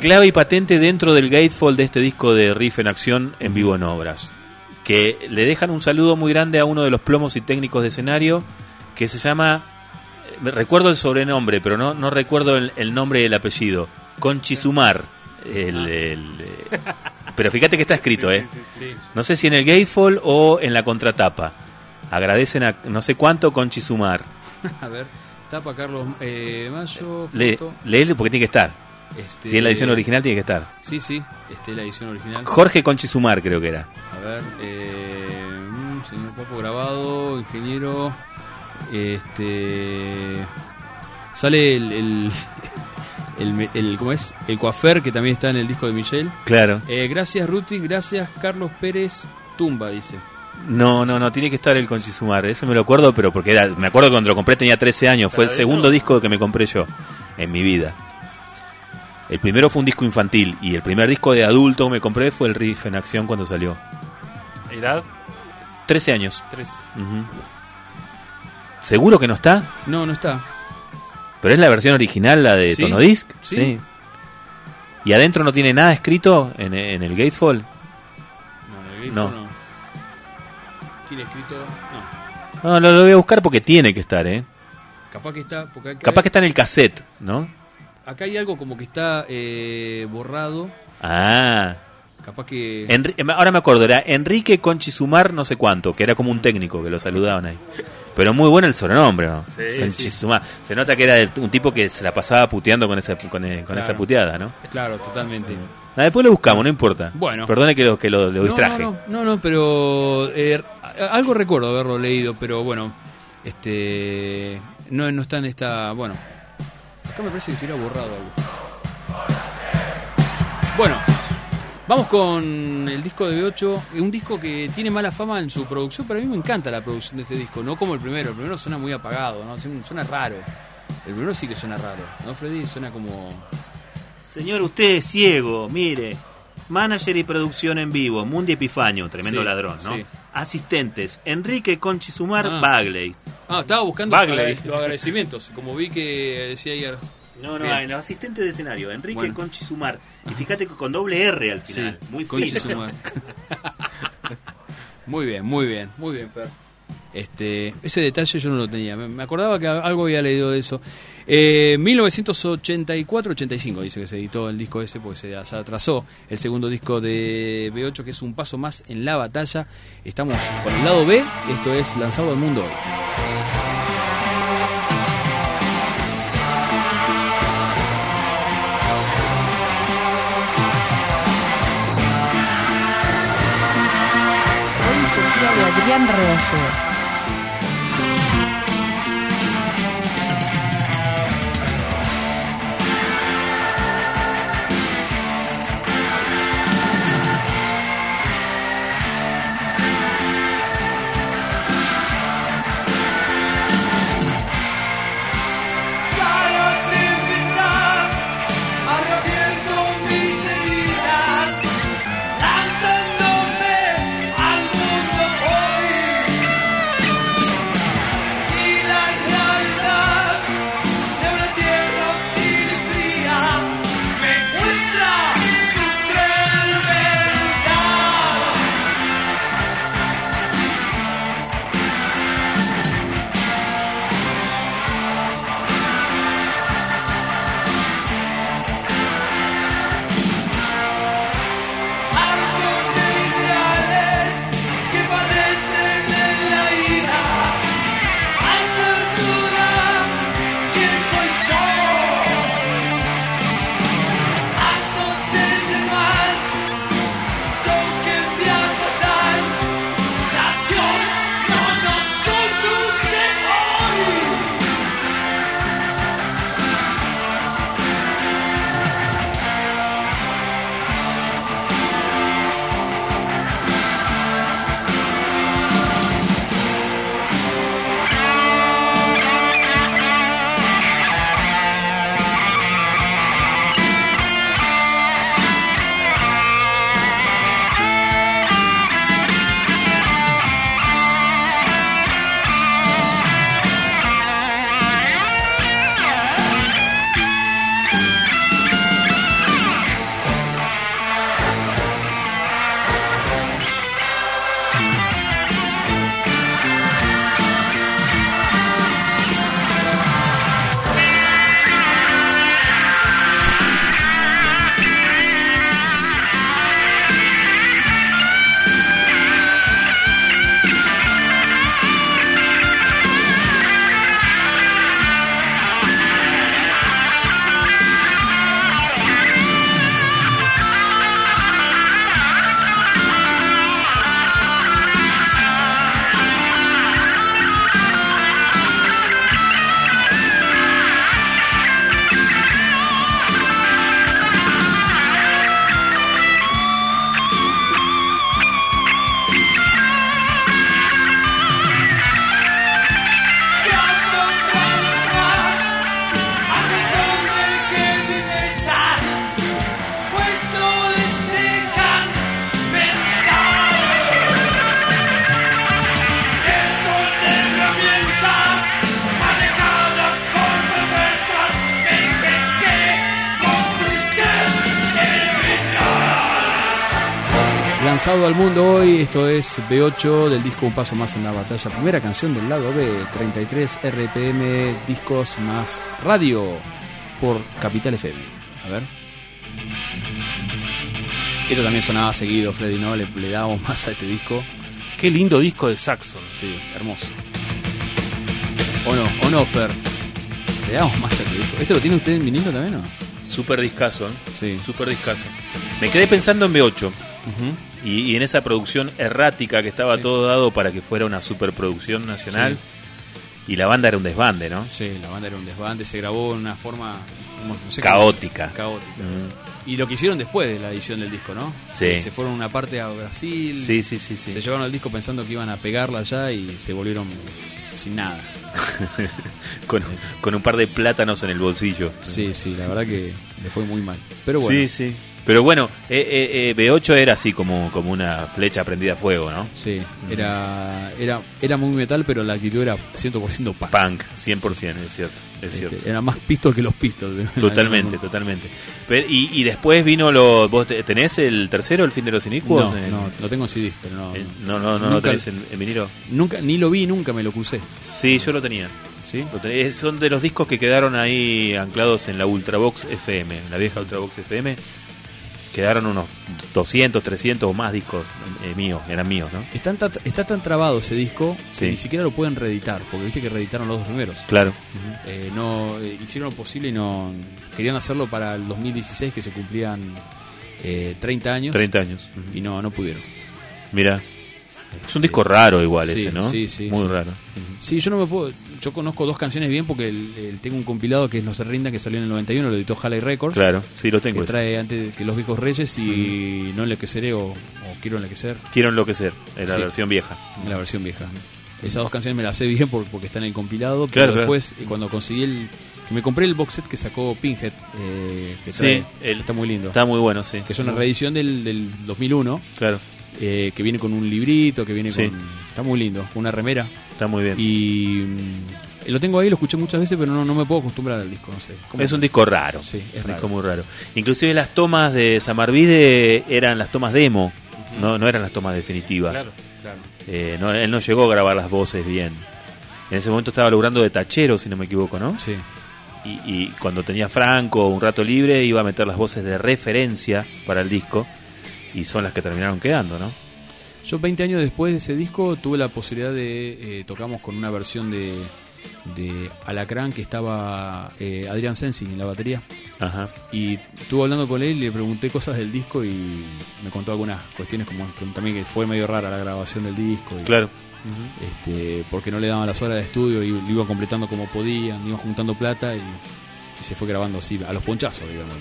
clave y patente dentro del gatefold de este disco de Riff en Acción en vivo en obras. Que le dejan un saludo muy grande a uno de los plomos y técnicos de escenario que se llama. me Recuerdo el sobrenombre, pero no, no recuerdo el, el nombre y el apellido. Conchisumar. El, el, eh, pero fíjate que está escrito, ¿eh? No sé si en el gatefold o en la contratapa. Agradecen a no sé cuánto Conchisumar. A ver, tapa Carlos eh, Mayo, Le, porque tiene que estar. Este- Si es la edición original, tiene que estar. Sí, sí, este es la edición original. Jorge Conchisumar, creo que era. A ver, eh, mm, señor Papo grabado, ingeniero. Este. Sale el. el, el, el- ¿Cómo es? El coafer que también está en el disco de Michelle. Claro. Eh, gracias, Ruti. Gracias, Carlos Pérez Tumba, dice. No, no, no, tiene que estar el Conchisumar. Eso me lo acuerdo, pero porque era, me acuerdo que cuando lo compré tenía 13 años. Fue el segundo disco que me compré yo en mi vida. El primero fue un disco infantil y el primer disco de adulto que me compré fue el Riff en Acción cuando salió. Edad 13 años. 3. Ujú. ¿Seguro que no está? No, no está. ¿Pero es la versión original, la de Sí, Tonodisc? sí. ¿Y adentro no tiene nada escrito en, en el Gatefold? No, en el No. grifo no. ¿Tiene escrito? No. No, lo, lo voy a buscar porque tiene que estar, ¿eh? Capaz que está. Porque acá, Capaz que está en el cassette, ¿no? acá hay algo como que está eh, borrado. Ah. Capaz que. Enri- ahora me acuerdo, era Enrique Conchisumar no sé cuánto, que era como un técnico que lo saludaban ahí. Pero muy bueno el sobrenombre, ¿no? Sí, Conchisumar. Se nota que era un tipo que se la pasaba puteando con esa, con, eh, con Claro. esa puteada, ¿no? Claro, totalmente. Ah, después lo buscamos, no importa. Bueno. Perdone que lo, que lo, lo distraje. No, no, no, no, pero eh, algo recuerdo haberlo leído, pero bueno, este no, no está en esta, bueno, acá me parece que estuviera borrado algo. Bueno, vamos con el disco de B8, un disco que tiene mala fama en su producción, pero a mí me encanta la producción de este disco, no como el primero, el primero suena muy apagado, ¿no? Suena raro. El primero sí que suena raro, ¿no, Freddy? Suena como... Señor, usted es ciego, mire. Manager y producción en vivo, Mundi Epifanio, tremendo Sí, ladrón, ¿no? sí. Asistentes, Enrique Conchisumar Ah. Bagley. Ah, estaba buscando Bagley. los agradecimientos, como vi que decía ayer. No, no, hay, los asistentes de escenario, Enrique Bueno. Conchisumar. Y fíjate que con doble R al final, Sí, muy Conchi fino. Sumar. muy bien, muy bien, muy bien, Fer. Este, ese detalle yo no lo tenía. Me acordaba que algo había leído de eso. Eh, 1984-85 dice que se editó el disco ese porque se atrasó el segundo disco de B8 que es un paso más en la batalla. Estamos con el lado B, esto es Lanzado al Mundo hoy. Adrián Rebolledo. Lanzado al mundo hoy. Esto es B8 del disco Un Paso Más en la Batalla. Primera canción del lado B, 33 RPM, discos más radio por Capital FM. A ver. Esto también sonaba seguido, Freddy, ¿no? Le, le dábamos más a este disco. Qué lindo disco de Saxon. Sí, hermoso. ¿O no? ¿O no, Fer? Le damos más a este disco. ¿Este lo tiene usted en vinilo también o no? Super discazo, ¿eh? Sí. Super discazo. Me quedé pensando en B8 y, y en esa producción errática que estaba todo dado para que fuera una superproducción nacional. Y la banda era un desbande, ¿no? Sí, la banda era un desbande, se grabó de una forma no sé Caótica. cómo- caótica. Mm. Y lo que hicieron después de la edición del disco, ¿no? Sí. Se fueron una parte a Brasil. Sí, sí, sí, sí. Se llevaron el disco pensando que iban a pegarla allá y se volvieron sin nada. con, con un par de plátanos en el bolsillo. Sí, sí, la verdad que le fue muy mal. Pero bueno. Sí, sí. Pero bueno, eh, eh, eh, B8 era así como, como una flecha prendida a fuego, ¿no? Sí, era, era, era muy metal, pero la actitud era 100% punk. Punk, 100%, es cierto. Es Este, cierto. Era más pistol que los pistols. Totalmente, totalmente. Pero- y, y después vino lo. ¿Vos te- tenés el tercero, el fin de los inicuos? No, En- no, lo tengo en CD, pero no. en- no, no, no, lo Nunca- tenés en, en vinilo. Nunca, ni lo vi, nunca me lo crucé. Sí, yo lo tenía. ¿Sí? Lo Son de los discos que quedaron ahí anclados en la Ultravox FM, en la vieja Ultravox FM. Quedaron unos 200, 300 o más discos eh, míos, eran míos, ¿no? Están tan- está tan trabado ese disco Sí. que ni siquiera lo pueden reeditar, porque viste que reeditaron los dos primeros. Claro. Eh, no eh, hicieron lo posible y no querían hacerlo para el 2016 que se cumplían eh, 30 años 30 años. y no no pudieron. Mira. Es un disco raro igual Sí, ese, ¿no? sí, sí, Muy sí. raro. Sí, yo no me puedo yo conozco dos canciones bien porque el- el- tengo un compilado que es No se rinda que salió en el 91, lo editó Halley Records. Claro, sí, lo tengo Que ese. trae antes que Los Viejos Reyes y No enloqueceré o, o Quiero enloquecer, Quiero enloquecer, en la Sí. versión vieja. la versión vieja. Esas dos canciones me las sé bien por- porque están en el compilado, Claro, pero después eh, cuando conseguí el me compré el box set que sacó Pinhead, eh, que Sí, el- está muy lindo. Está muy bueno, sí. que es una reedición del, del 2001, Claro, eh, que viene con un librito, que viene Sí. con... Está muy lindo, una remera. está muy bien. Y mm, lo tengo ahí, lo escuché muchas veces, pero no, no me puedo acostumbrar al disco, no sé. ¿Cómo? Es un disco raro. Sí, es un raro. disco muy raro. Inclusive las tomas de Samarvide eran las tomas demo, no, no eran las tomas definitivas. Claro. Claro. Eh, no, él no llegó a grabar las voces bien. En ese momento estaba logrando de tachero, si no me equivoco, ¿no? Sí. Y, y cuando tenía Franco un rato libre iba a meter las voces de referencia para el disco y son las que terminaron quedando, ¿no? Yo 20 años después de ese disco tuve la posibilidad de... eh, tocamos con una versión de, de Alacrán que estaba eh, Adrián Sensi en la batería. Ajá. Y estuve hablando con él y le pregunté cosas del disco y me contó algunas cuestiones como también que fue medio rara la grabación del disco. y, Claro. este, porque no le daban las horas de estudio y lo iban completando como podían, iban juntando plata y, y se fue grabando así, a los ponchazos, digamos.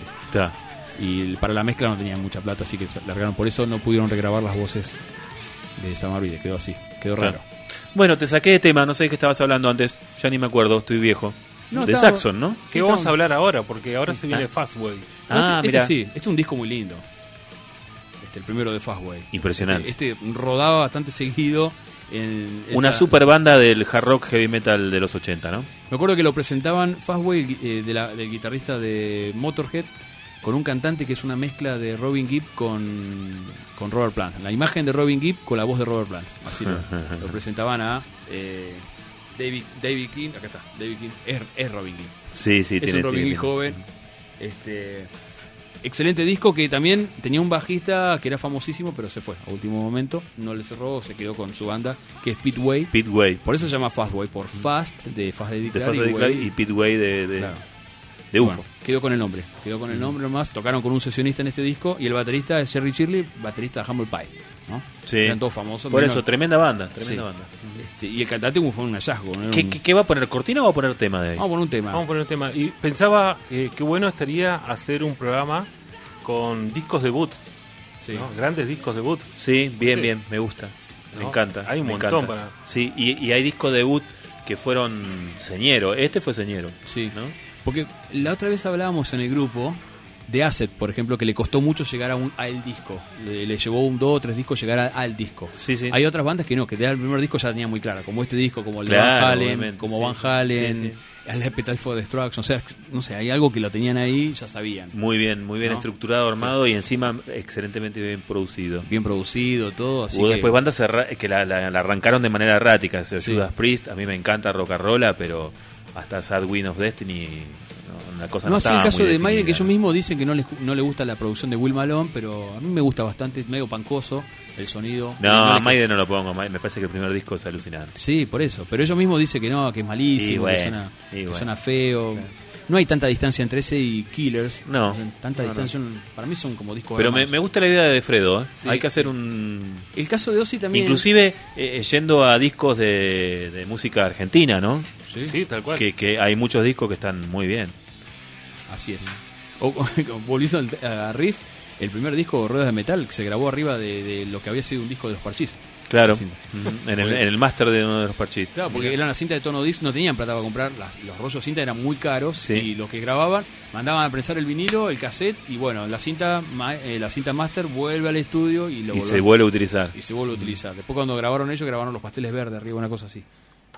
Y para la mezcla no tenían mucha plata, así que se largaron. Por eso no pudieron regrabar las voces de Samarvide, quedó así, quedó Claro. raro. Bueno, te saqué de tema, no sé de qué estabas hablando antes, ya ni me acuerdo, estoy viejo. No, de estaba- Saxon, ¿no? ¿Qué Sí, vamos a hablar ahora? Porque ahora se viene Ah. Fastway. Ah, este, mira. este sí, este es un disco muy lindo. Este, el primero de Fastway. Impresionante. Este rodaba bastante seguido en Una super banda del hard rock heavy metal de los 80, ¿no? Me acuerdo que lo presentaban Fastway eh, de la- del guitarrista de Motorhead con un cantante que es una mezcla de Robin Gibb con, con Robert Plant. La imagen de Robin Gibb con la voz de Robert Plant. Así lo, lo presentaban a eh, David, David King. Acá está, David King. Es, es Robin Gibb. Sí, sí, es tiene un Robin Gibb joven. Este, excelente disco que también tenía un bajista que era famosísimo, pero se fue a último momento. No le cerró, se quedó con su banda, que es Pitway. Pitway. Por eso se llama Fastway, por Fast, de Fast de De Declare Fast y Eddie Clark Way. y Pitway de, de, Claro. De UFO. Bueno, quedó con el nombre. Quedó con el nombre nomás. Tocaron con un sesionista en este disco y el baterista es Jerry Shirley, baterista de Humble Pie. ¿no? Sí. Eran todos famosos. Por menos- eso, tremenda banda, tremenda Sí. banda. Este, y el cantante fue un hallazgo. ¿Qué, un- qué- qué va a poner? ¿Cortina o va a poner tema de ahí? Vamos a poner un tema. Vamos a poner un tema. Y pensaba eh, que bueno estaría hacer un programa con discos debut. Sí. ¿no? Grandes discos debut. Sí, bien, bien, me gusta. Me encanta. hay un montón para- Sí, y, y hay discos debut que fueron señero. Este fue señero. Sí. ¿no? Porque la otra vez hablábamos en el grupo de Asset, por ejemplo, que le costó mucho llegar a un, al disco. Le, le llevó un dos o tres discos llegar a- al disco. Sí, sí. Hay otras bandas que no, que el primer disco ya tenía muy clara, como este disco, como el de Van Halen, como sí. Van Halen, al Appetite for Destruction. O sea, no sé, hay algo que lo tenían ahí, ya sabían. Muy bien, muy bien ¿No? estructurado, armado y encima excelentemente bien producido. Bien producido, todo. Así Hubo que- después bandas que la, la- la arrancaron de manera errática. O sea. Judas Priest, a mí me encanta Rolla, pero hasta Sad Wind of Destiny, no, una cosa no, No, el caso de Maiden, que ellos mismos dicen que no les, no le gusta la producción de Will Malone, pero a mí me gusta bastante, medio pancoso el sonido. No, a le- Maiden no lo pongo, me parece que el primer disco es alucinante. Sí, por eso. Pero ellos mismos dicen que no, que es malísimo, que, suena, que bueno. suena feo. No hay tanta distancia entre ese y Killers. No, Tanta no, distancia, para mí son como discos Pero me, gusta la idea de Fredo, ¿eh? Sí. hay que hacer un... El caso de Ozzy también. Inclusive eh, yendo a discos de, de música argentina, ¿no? Sí. Sí, tal cual. Que, que hay muchos discos que están muy bien. Así es. O, volviendo al- a Riff, el primer disco Ruedas de Metal que se grabó arriba de, de lo que había sido un disco de los Parchís. Claro, en el, en el máster de uno de los parchís. Claro, porque era una cinta de tono disc, no tenían plata para comprar, las- los rollos de cinta eran muy caros Sí. y los que grababan mandaban a prensar el vinilo, el cassette y bueno, la cinta eh, la cinta master vuelve al estudio y lo Y se vuelve a utilizar. y se vuelve a utilizar. Después cuando grabaron ellos grabaron los pasteles verdes arriba, una cosa así.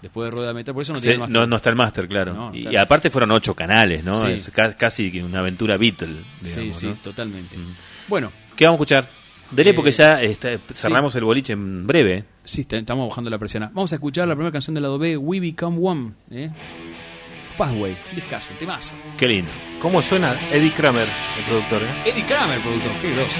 Después de Rueda de Metal, por eso no Se- tienen más no, no está el máster, claro. No, no y, aparte fueron ocho canales, ¿no? Sí. Es ca- casi una aventura Beatle. Sí, digamos, sí, ¿no? totalmente. Mm. Bueno, ¿Qué vamos a escuchar? Dele Eh, porque ya está- cerramos el boliche en breve. sí, estamos bajando la presión. Vamos a escuchar la primera canción del lado B, We Become One. ¿eh? Fastway, discaso, un temazo. Qué lindo. ¿Cómo suena Eddie Kramer, el productor? eh? Eddie Kramer, productor, qué grosso.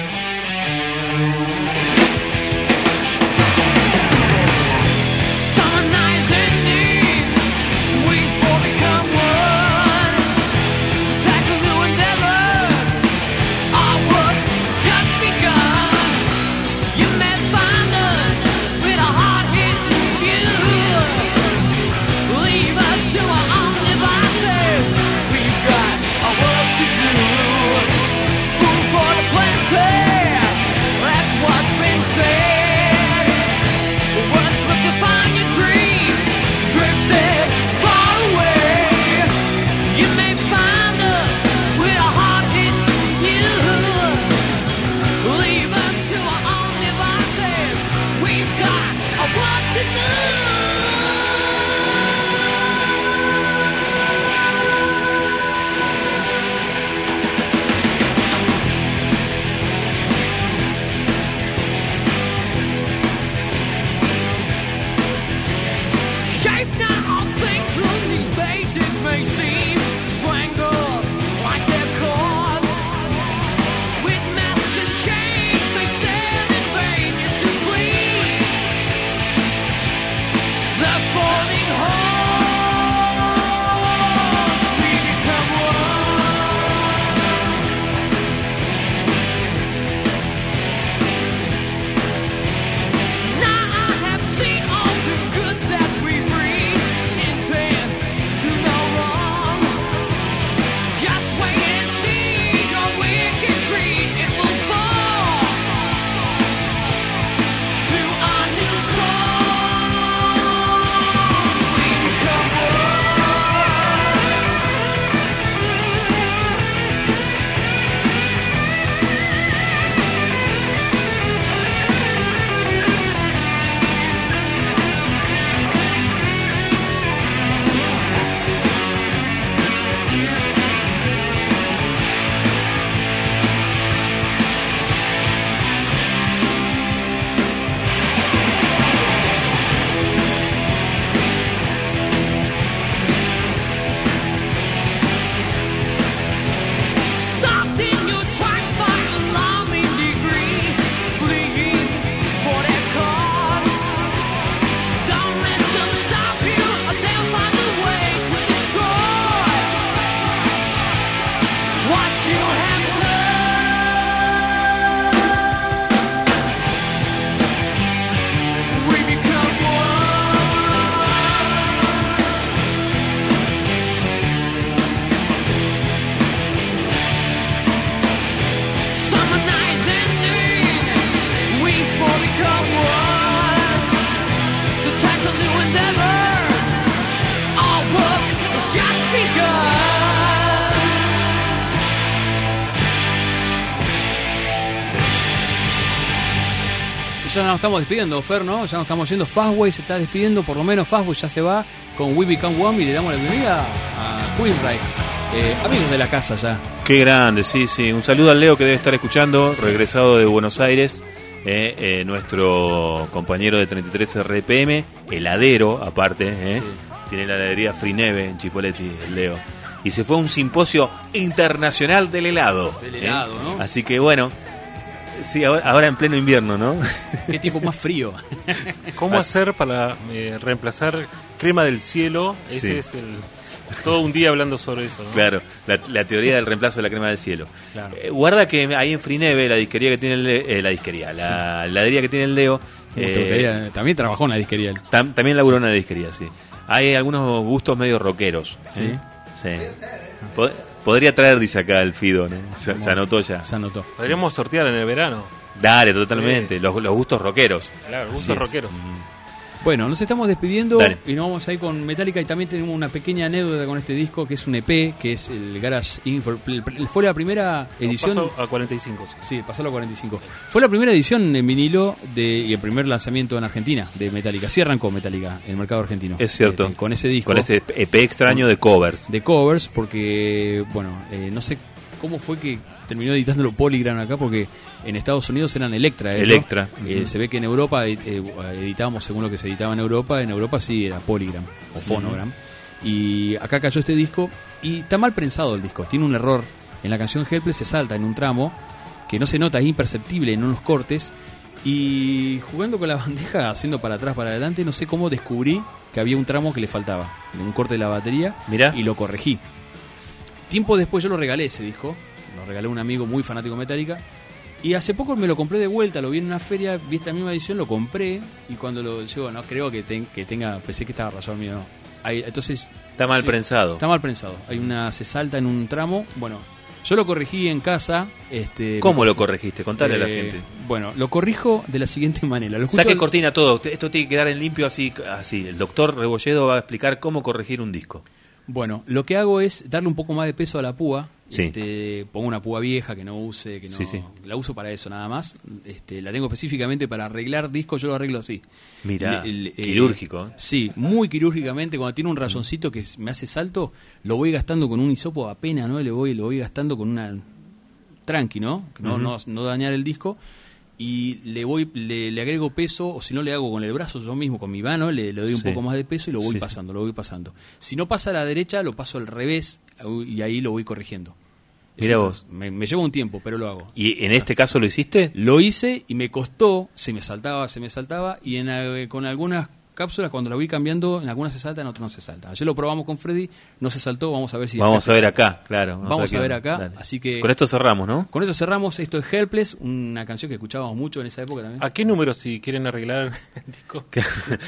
Estamos despidiendo, Fer, ¿no? Ya nos estamos yendo. Fastway se está despidiendo, por lo menos Fastway ya se va con We Become One y le damos la bienvenida Queenray. Eh, amigos de la casa ya. Qué grande, sí, sí. Un saludo al Leo que debe estar escuchando, regresado de Buenos Aires. eh, eh, nuestro compañero de 33 RPM, heladero, aparte, eh, tiene la heladería Frineve en Chipoletti, el Leo. Y se fue a un simposio internacional del helado. Del helado, ¿no? Así que bueno, sí, ahora, ahora en pleno invierno, ¿no? Qué tiempo más frío. ¿Cómo hacer para eh, reemplazar crema del cielo? Ese Sí. es el. Todo un día hablando sobre eso. ¿no? Claro, la, la teoría del reemplazo de la crema del cielo. Claro. Eh, guarda que ahí en Frineve, la disquería que tiene el eh, la disquería, la heladería que tiene el Leo, ¿Te eh, gustaría? También trabajó en la disquería. tam- también laburó en una disquería, sí. Hay algunos gustos medio rockeros. Sí. ¿eh? Sí. Po- podría traer, dice acá el Fido, ¿no? Se, se anotó ya. Se anotó. Podríamos sortear en el verano. Dale, totalmente. Los, los gustos rockeros. Claro, gustos rockeros. Bueno, nos estamos despidiendo Dale. y nos vamos ahí con Metallica y también tenemos una pequeña anécdota con este disco que es un EP, que es el Garage Inc. Fue- la primera edición. Paso a 45. sí. Sí, pasó a los 45. Fue la primera edición en vinilo de, y el primer lanzamiento en Argentina de Metallica. Sí arrancó Metallica en el mercado argentino. Es cierto. Este, con ese disco. Con este EP extraño de covers. de covers porque, bueno, eh, no sé cómo fue que terminó editándolo Polygram acá porque en Estados Unidos eran Electra. ¿eh, no? Electra. Eh. Se ve que en Europa eh, eh, editábamos según lo que se editaba en Europa. En Europa sí era Polygram o Phonogram. Y acá cayó este disco y está mal prensado el disco. Tiene un error. En la canción Helpless se salta en un tramo que no se nota, es imperceptible en unos cortes. Y jugando con la bandeja, haciendo para atrás, para adelante, no sé cómo descubrí que había un tramo que le faltaba. Un corte de la batería. Mirá. Y lo corregí. Tiempo después yo lo regalé ese disco. Lo regalé a un amigo muy fanático de Metallica. Y hace poco me lo compré de vuelta, lo vi en una feria, vi esta misma edición, lo compré. Y cuando lo llevo, no creo que, ten- que tenga, pensé que estaba razón mío. no. Entonces. Está mal sí, prensado. Está mal prensado. Hay una, se salta en un tramo. Bueno, yo lo corregí en casa. Este, ¿Cómo lo corregiste? Contale a la eh, gente. Bueno, lo corrijo de la siguiente manera. Lo Saque al- cortina todo. Esto tiene que quedar en limpio así. así. El doctor Rebolledo va a explicar cómo corregir un disco. Bueno, lo que hago es darle un poco más de peso a la púa. Sí. Este, pongo una púa vieja que no use, que no Sí, sí. la uso para eso nada más. Este, la tengo específicamente para arreglar discos, yo lo arreglo así. El- eh, quirúrgico, ¿eh? Sí, muy quirúrgicamente. Cuando tiene un rayoncito que me hace salto, lo voy gastando con un hisopo apenas, ¿no? Le voy, lo voy gastando con una tranqui, ¿no? No, no, no dañar el disco. Y le voy, le, le agrego peso, o si no le hago con el brazo yo mismo, con mi mano, le, le doy un Sí. poco más de peso y lo voy Sí, pasando, lo voy pasando. Si no pasa a la derecha, lo paso al revés y ahí lo voy corrigiendo. Eso vos. Me, me lleva un tiempo, pero lo hago. ¿Y en este caso lo hiciste? Lo hice y me costó, se me saltaba, se me saltaba, y en, con algunas cápsulas, cuando la voy cambiando, en algunas se salta, en otras no se salta. Ayer lo probamos con Freddy, no se saltó, vamos a ver si... Vamos a ver acá, claro. Vamos a ver acá, Dale. así que... Con esto cerramos, ¿no? Con esto cerramos, esto es Helpless, una canción que escuchábamos mucho en esa época también. ¿A qué número si quieren arreglar el disco?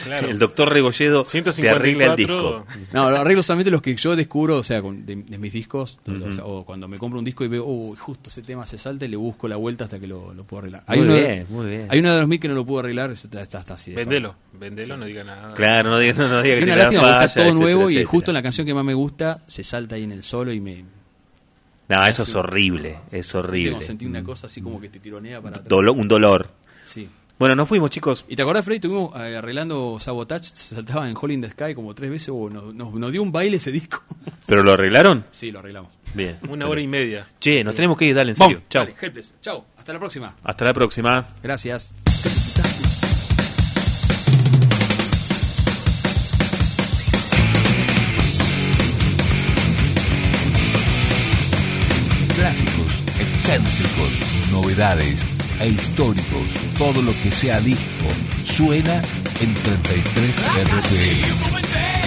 Claro. El doctor Rebolledo te 154. arregla el disco. No, lo arreglo solamente los que yo descubro, o sea, con- de, de mis discos, o sea, o cuando me compro un disco y veo, oh, justo ese tema se salta y le busco la vuelta hasta que lo, lo puedo arreglar. Muy bien, muy bien. Hay uno de los mil que no lo puedo arreglar, está, está, está así. de Vendelo, vendelo, no diga nada. Claro, no diga, no, no diga que una tiene lástima falla, está todo etcétera, nuevo y justo en la canción que más me gusta se salta ahí en el solo y me No, eso es horrible, es horrible. sentí una cosa así como que te tironea para atrás. Dolo- un dolor. Sí. Bueno, nos fuimos, chicos. ¿Y te acordás, Freddy? Estuvimos eh, arreglando Sabotage, se saltaba en Hole in the Sky como tres veces, oh, nos, nos- nos dio un baile ese disco. ¿Pero lo arreglaron? sí, lo arreglamos. Bien. Una hora y media. Che, nos tenemos que ir, dale, en serio. Chao. Helpless. Chao, hasta la próxima. Hasta la próxima. Gracias. Excéntricos, novedades e históricos. Todo lo que sea disco suena en 33 RPM.